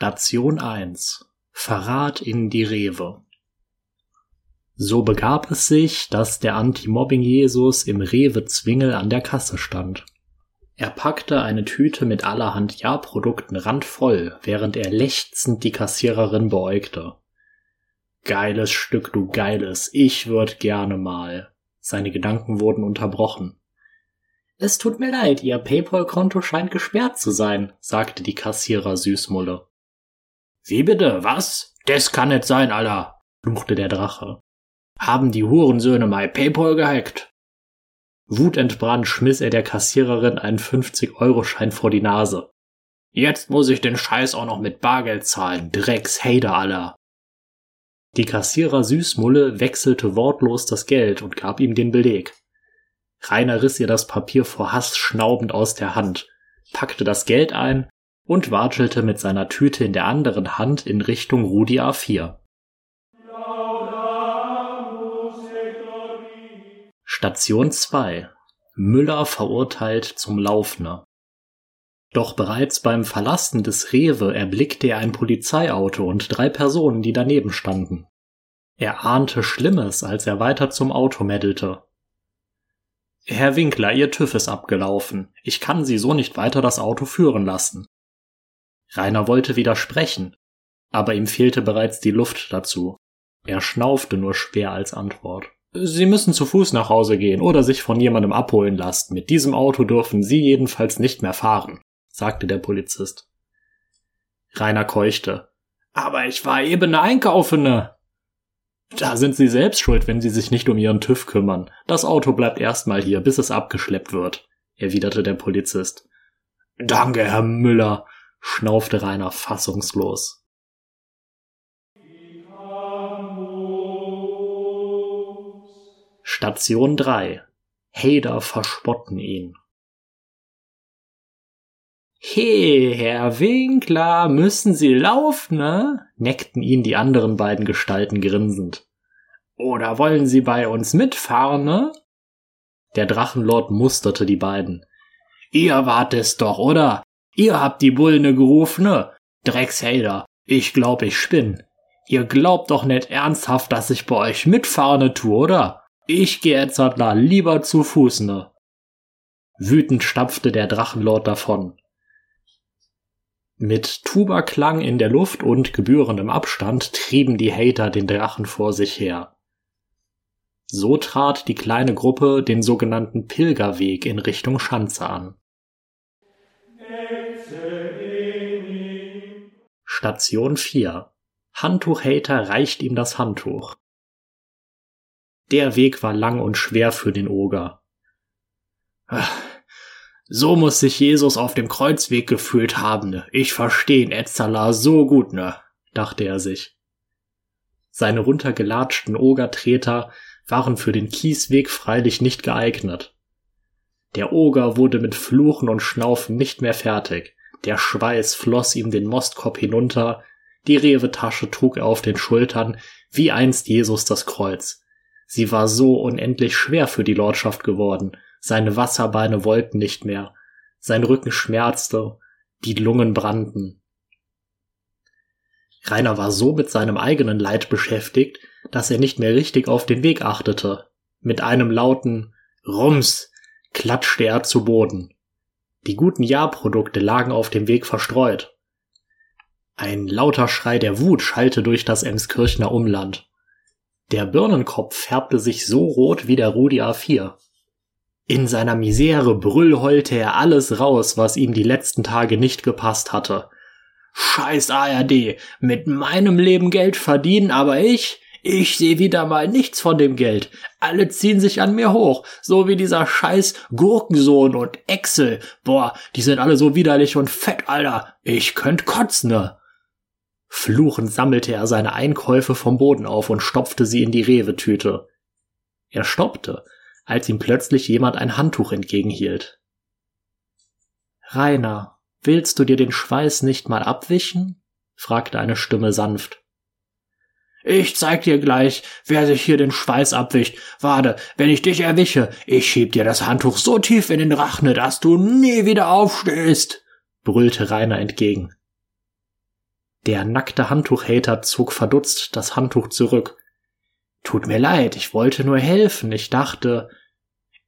D: Station 1 Verrat in die Rewe so begab es sich, dass der Anti-Mobbing-Jesus im Rewe-Zwingel an der Kasse stand. Er packte eine Tüte mit allerhand Ja-Produkten randvoll, während er lechzend die Kassiererin beäugte. Geiles Stück, du Geiles, ich würd gerne mal. Seine Gedanken wurden unterbrochen. Es tut mir leid, Ihr Paypal-Konto scheint gesperrt zu sein, sagte die Kassierer Süßmulle. Wie bitte, was? Das kann nicht sein, Alter, fluchte der Drache. Haben die Hurensöhne mal Paypal gehackt? Wutentbrannt schmiss er der Kassiererin einen 50-Euro-Schein vor die Nase. Jetzt muss ich den Scheiß auch noch mit Bargeld zahlen, Drecks Hater aller. Die Kassierer Süßmulle wechselte wortlos das Geld und gab ihm den Beleg. Rainer riss ihr das Papier vor Hass schnaubend aus der Hand, packte das Geld ein und watschelte mit seiner Tüte in der anderen Hand in Richtung Rudi A4. Station 2 Müller verurteilt zum Laufner. Doch bereits beim Verlassen des Rewe erblickte er ein Polizeiauto und drei Personen, die daneben standen. Er ahnte Schlimmes, als er weiter zum Auto meddelte. Herr Winkler, Ihr TÜV ist abgelaufen. Ich kann Sie so nicht weiter das Auto führen lassen. Rainer wollte widersprechen, aber ihm fehlte bereits die Luft dazu. Er schnaufte nur schwer als Antwort. Sie müssen zu Fuß nach Hause gehen oder sich von jemandem abholen lassen. Mit diesem Auto dürfen Sie jedenfalls nicht mehr fahren, sagte der Polizist. Rainer keuchte. Aber ich war eben eine Einkaufene. Da sind Sie selbst schuld, wenn Sie sich nicht um Ihren TÜV kümmern. Das Auto bleibt erstmal hier, bis es abgeschleppt wird, erwiderte der Polizist. Danke, Herr Müller, schnaufte Rainer fassungslos. Station 3. Hader verspotten ihn. He, Herr Winkler, müssen Sie laufen, ne? neckten ihn die anderen beiden Gestalten grinsend. Oder wollen Sie bei uns mitfahren, ne? Der Drachenlord musterte die beiden. Ihr wart es doch, oder? Ihr habt die Bullne gerufen, ne? Dreckshader, ich glaub, ich spinn. Ihr glaubt doch nicht ernsthaft, dass ich bei euch mitfahren tu, oder? Ich geh jetzt da lieber zu Fuß, ne? Wütend stapfte der Drachenlord davon. Mit Tubaklang in der Luft und gebührendem Abstand trieben die Hater den Drachen vor sich her. So trat die kleine Gruppe den sogenannten Pilgerweg in Richtung Schanze an. Station 4. Handtuchhater reicht ihm das Handtuch. Der Weg war lang und schwer für den Oger. So muss sich Jesus auf dem Kreuzweg gefühlt haben? Ich versteh ihn Etzala so gut, ne? dachte er sich. Seine runtergelatschten Ogertreter waren für den Kiesweg freilich nicht geeignet. Der Oger wurde mit Fluchen und Schnaufen nicht mehr fertig. Der Schweiß floss ihm den Mostkopf hinunter, die Rewetasche trug er auf den Schultern, wie einst Jesus das Kreuz. Sie war so unendlich schwer für die Lordschaft geworden, seine Wasserbeine wollten nicht mehr, sein Rücken schmerzte, die Lungen brannten. Rainer war so mit seinem eigenen Leid beschäftigt, dass er nicht mehr richtig auf den Weg achtete. Mit einem lauten Rums klatschte er zu Boden. Die guten Jahrprodukte lagen auf dem Weg verstreut. Ein lauter Schrei der Wut schallte durch das Emskirchner Umland. Der Birnenkopf färbte sich so rot wie der Rudi A4. In seiner Misere brüllheulte er alles raus, was ihm die letzten Tage nicht gepasst hatte. Scheiß ARD, mit meinem Leben Geld verdienen, aber ich, ich sehe wieder mal nichts von dem Geld. Alle ziehen sich an mir hoch, so wie dieser scheiß Gurkensohn und Excel. Boah, die sind alle so widerlich und fett, Alter. Ich könnt kotzen, ne? Fluchend sammelte er seine Einkäufe vom Boden auf und stopfte sie in die Rewe-Tüte. Er stoppte, als ihm plötzlich jemand ein Handtuch entgegenhielt. Rainer, willst du dir den Schweiß nicht mal abwischen? fragte eine Stimme sanft. Ich zeig dir gleich, wer sich hier den Schweiß abwischt. Warte, wenn ich dich erwische, ich schieb dir das Handtuch so tief in den Rachne, dass du nie wieder aufstehst, brüllte Rainer entgegen. Der nackte Handtuchhater zog verdutzt das Handtuch zurück. Tut mir leid, ich wollte nur helfen. Ich dachte,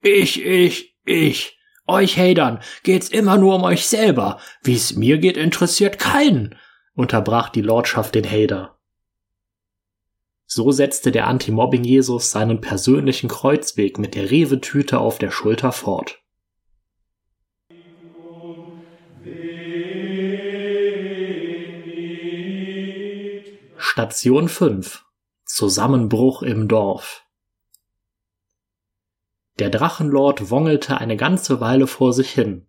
D: ich, ich, ich. Euch Hatern geht's immer nur um euch selber. Wie's mir geht, interessiert keinen, unterbrach die Lordschaft den Hater. So setzte der Anti-Mobbing-Jesus seinen persönlichen Kreuzweg mit der Rewe-Tüte auf der Schulter fort. Station 5 Zusammenbruch im Dorf. Der Drachenlord wongelte eine ganze Weile vor sich hin,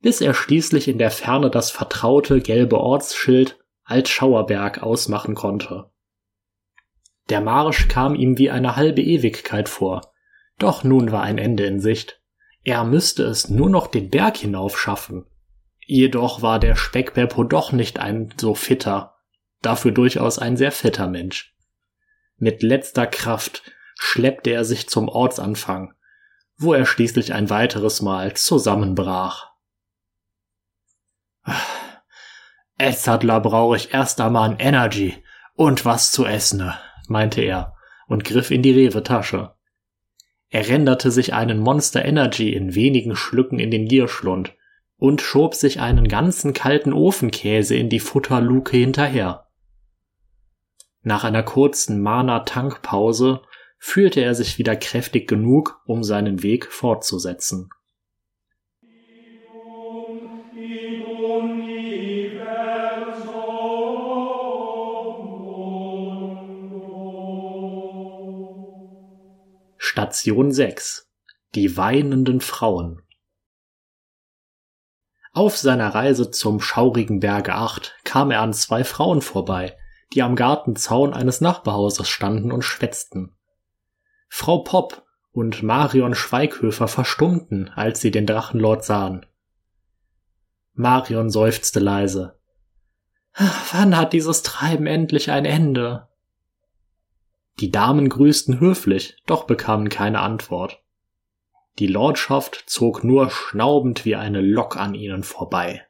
D: bis er schließlich in der Ferne das vertraute gelbe Ortsschild Altschauerberg ausmachen konnte. Der Marsch kam ihm wie eine halbe Ewigkeit vor, doch nun war ein Ende in Sicht. Er müsste es nur noch den Berg hinauf schaffen. Jedoch war der Speckbeppo doch nicht ein so fitter, dafür durchaus ein sehr fetter Mensch. Mit letzter Kraft schleppte er sich zum Ortsanfang, wo er schließlich ein weiteres Mal zusammenbrach. Edzardler brauche ich erst einmal ein Energy und was zu essen, meinte er und griff in die Rewe-Tasche. Er renderte sich einen Monster Energy in wenigen Schlücken in den Gierschlund und schob sich einen ganzen kalten Ofenkäse in die Futterluke hinterher. Nach einer kurzen Mana-Tankpause fühlte er sich wieder kräftig genug, um seinen Weg fortzusetzen. Station 6 Die weinenden Frauen Auf seiner Reise zum schaurigen Berge 8 kam er an zwei Frauen vorbei, die am Gartenzaun eines Nachbarhauses standen und schwätzten. Frau Popp und Marion Schweighöfer verstummten, als sie den Drachenlord sahen. Marion seufzte leise. Wann hat dieses Treiben endlich ein Ende? Die Damen grüßten höflich, doch bekamen keine Antwort. Die Lordschaft zog nur schnaubend wie eine Lok an ihnen vorbei.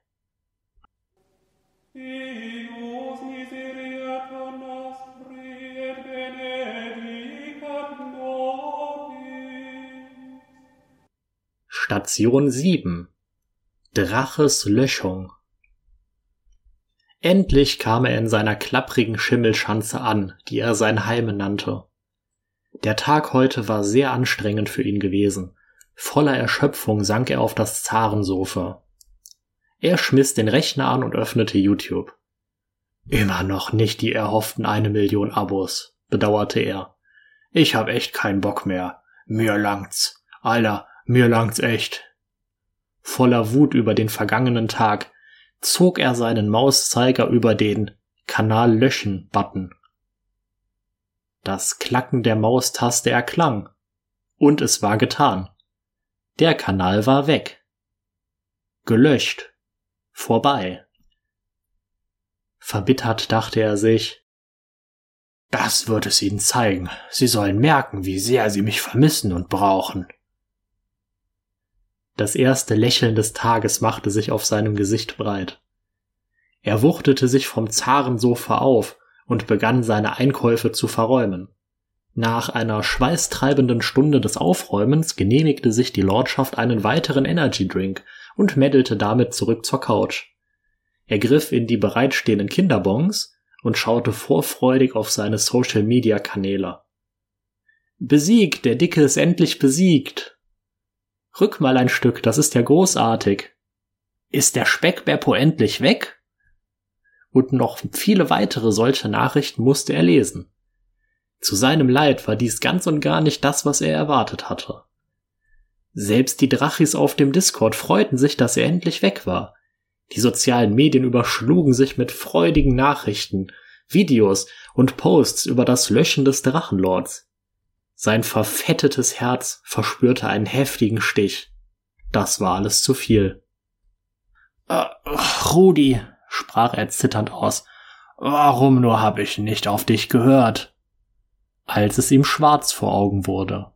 D: Station 7 Draches Löschung Endlich kam er in seiner klapprigen Schimmelschanze an, die er sein Heim nannte. Der Tag heute war sehr anstrengend für ihn gewesen. Voller Erschöpfung sank er auf das Zarensofa. Er schmiss den Rechner an und öffnete YouTube. Immer noch nicht die erhofften eine Million Abos, bedauerte er. Ich hab echt keinen Bock mehr. Mir langt's. Alter, mir langt's echt. Voller Wut über den vergangenen Tag zog er seinen Mauszeiger über den Kanal löschen Button. Das Klacken der Maustaste erklang. Und es war getan. Der Kanal war weg. Gelöscht. Vorbei. Verbittert dachte er sich, das wird es ihnen zeigen. Sie sollen merken, wie sehr sie mich vermissen und brauchen. Das erste Lächeln des Tages machte sich auf seinem Gesicht breit. Er wuchtete sich vom Zarensofa auf und begann seine Einkäufe zu verräumen. Nach einer schweißtreibenden Stunde des Aufräumens genehmigte sich die Lordschaft einen weiteren Energy Drink und meddelte damit zurück zur Couch. Er griff in die bereitstehenden Kinderbons und schaute vorfreudig auf seine Social Media Kanäle. Besiegt, der Dicke ist endlich besiegt, Rück mal ein Stück, das ist ja großartig. Ist der Speckbeppo endlich weg? Und noch viele weitere solche Nachrichten musste er lesen. Zu seinem Leid war dies ganz und gar nicht das, was er erwartet hatte. Selbst die Drachis auf dem Discord freuten sich, dass er endlich weg war. Die sozialen Medien überschlugen sich mit freudigen Nachrichten, Videos und Posts über das Löschen des Drachenlords. Sein verfettetes Herz verspürte einen heftigen Stich. Das war alles zu viel. Äh, Rudi, sprach er zitternd aus, warum nur hab ich nicht auf dich gehört? Als es ihm schwarz vor Augen wurde.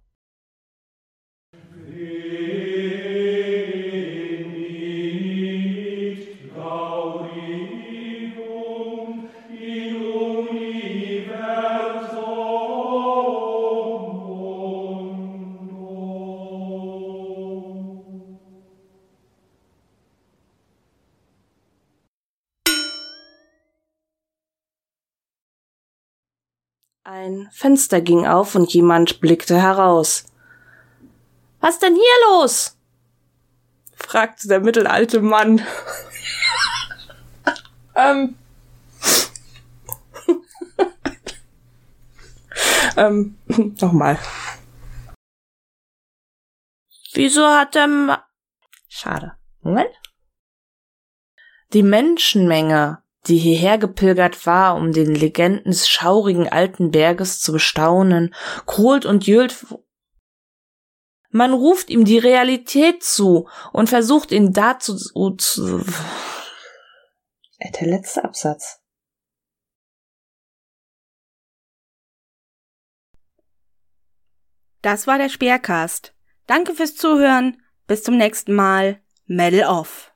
A: Ein Fenster ging auf und jemand blickte heraus. Was denn hier los? fragte der mittelalte Mann. ähm. ähm, nochmal. Wieso hat der Ma Schade. Moment. Die Menschenmenge die hierher gepilgert war, um den Legenden des schaurigen alten Berges zu bestaunen, kohlt und jölt. Man ruft ihm die Realität zu und versucht ihn dazu zu. Der letzte Absatz.
G: Das war der Speercast. Danke fürs Zuhören. Bis zum nächsten Mal. Medal off.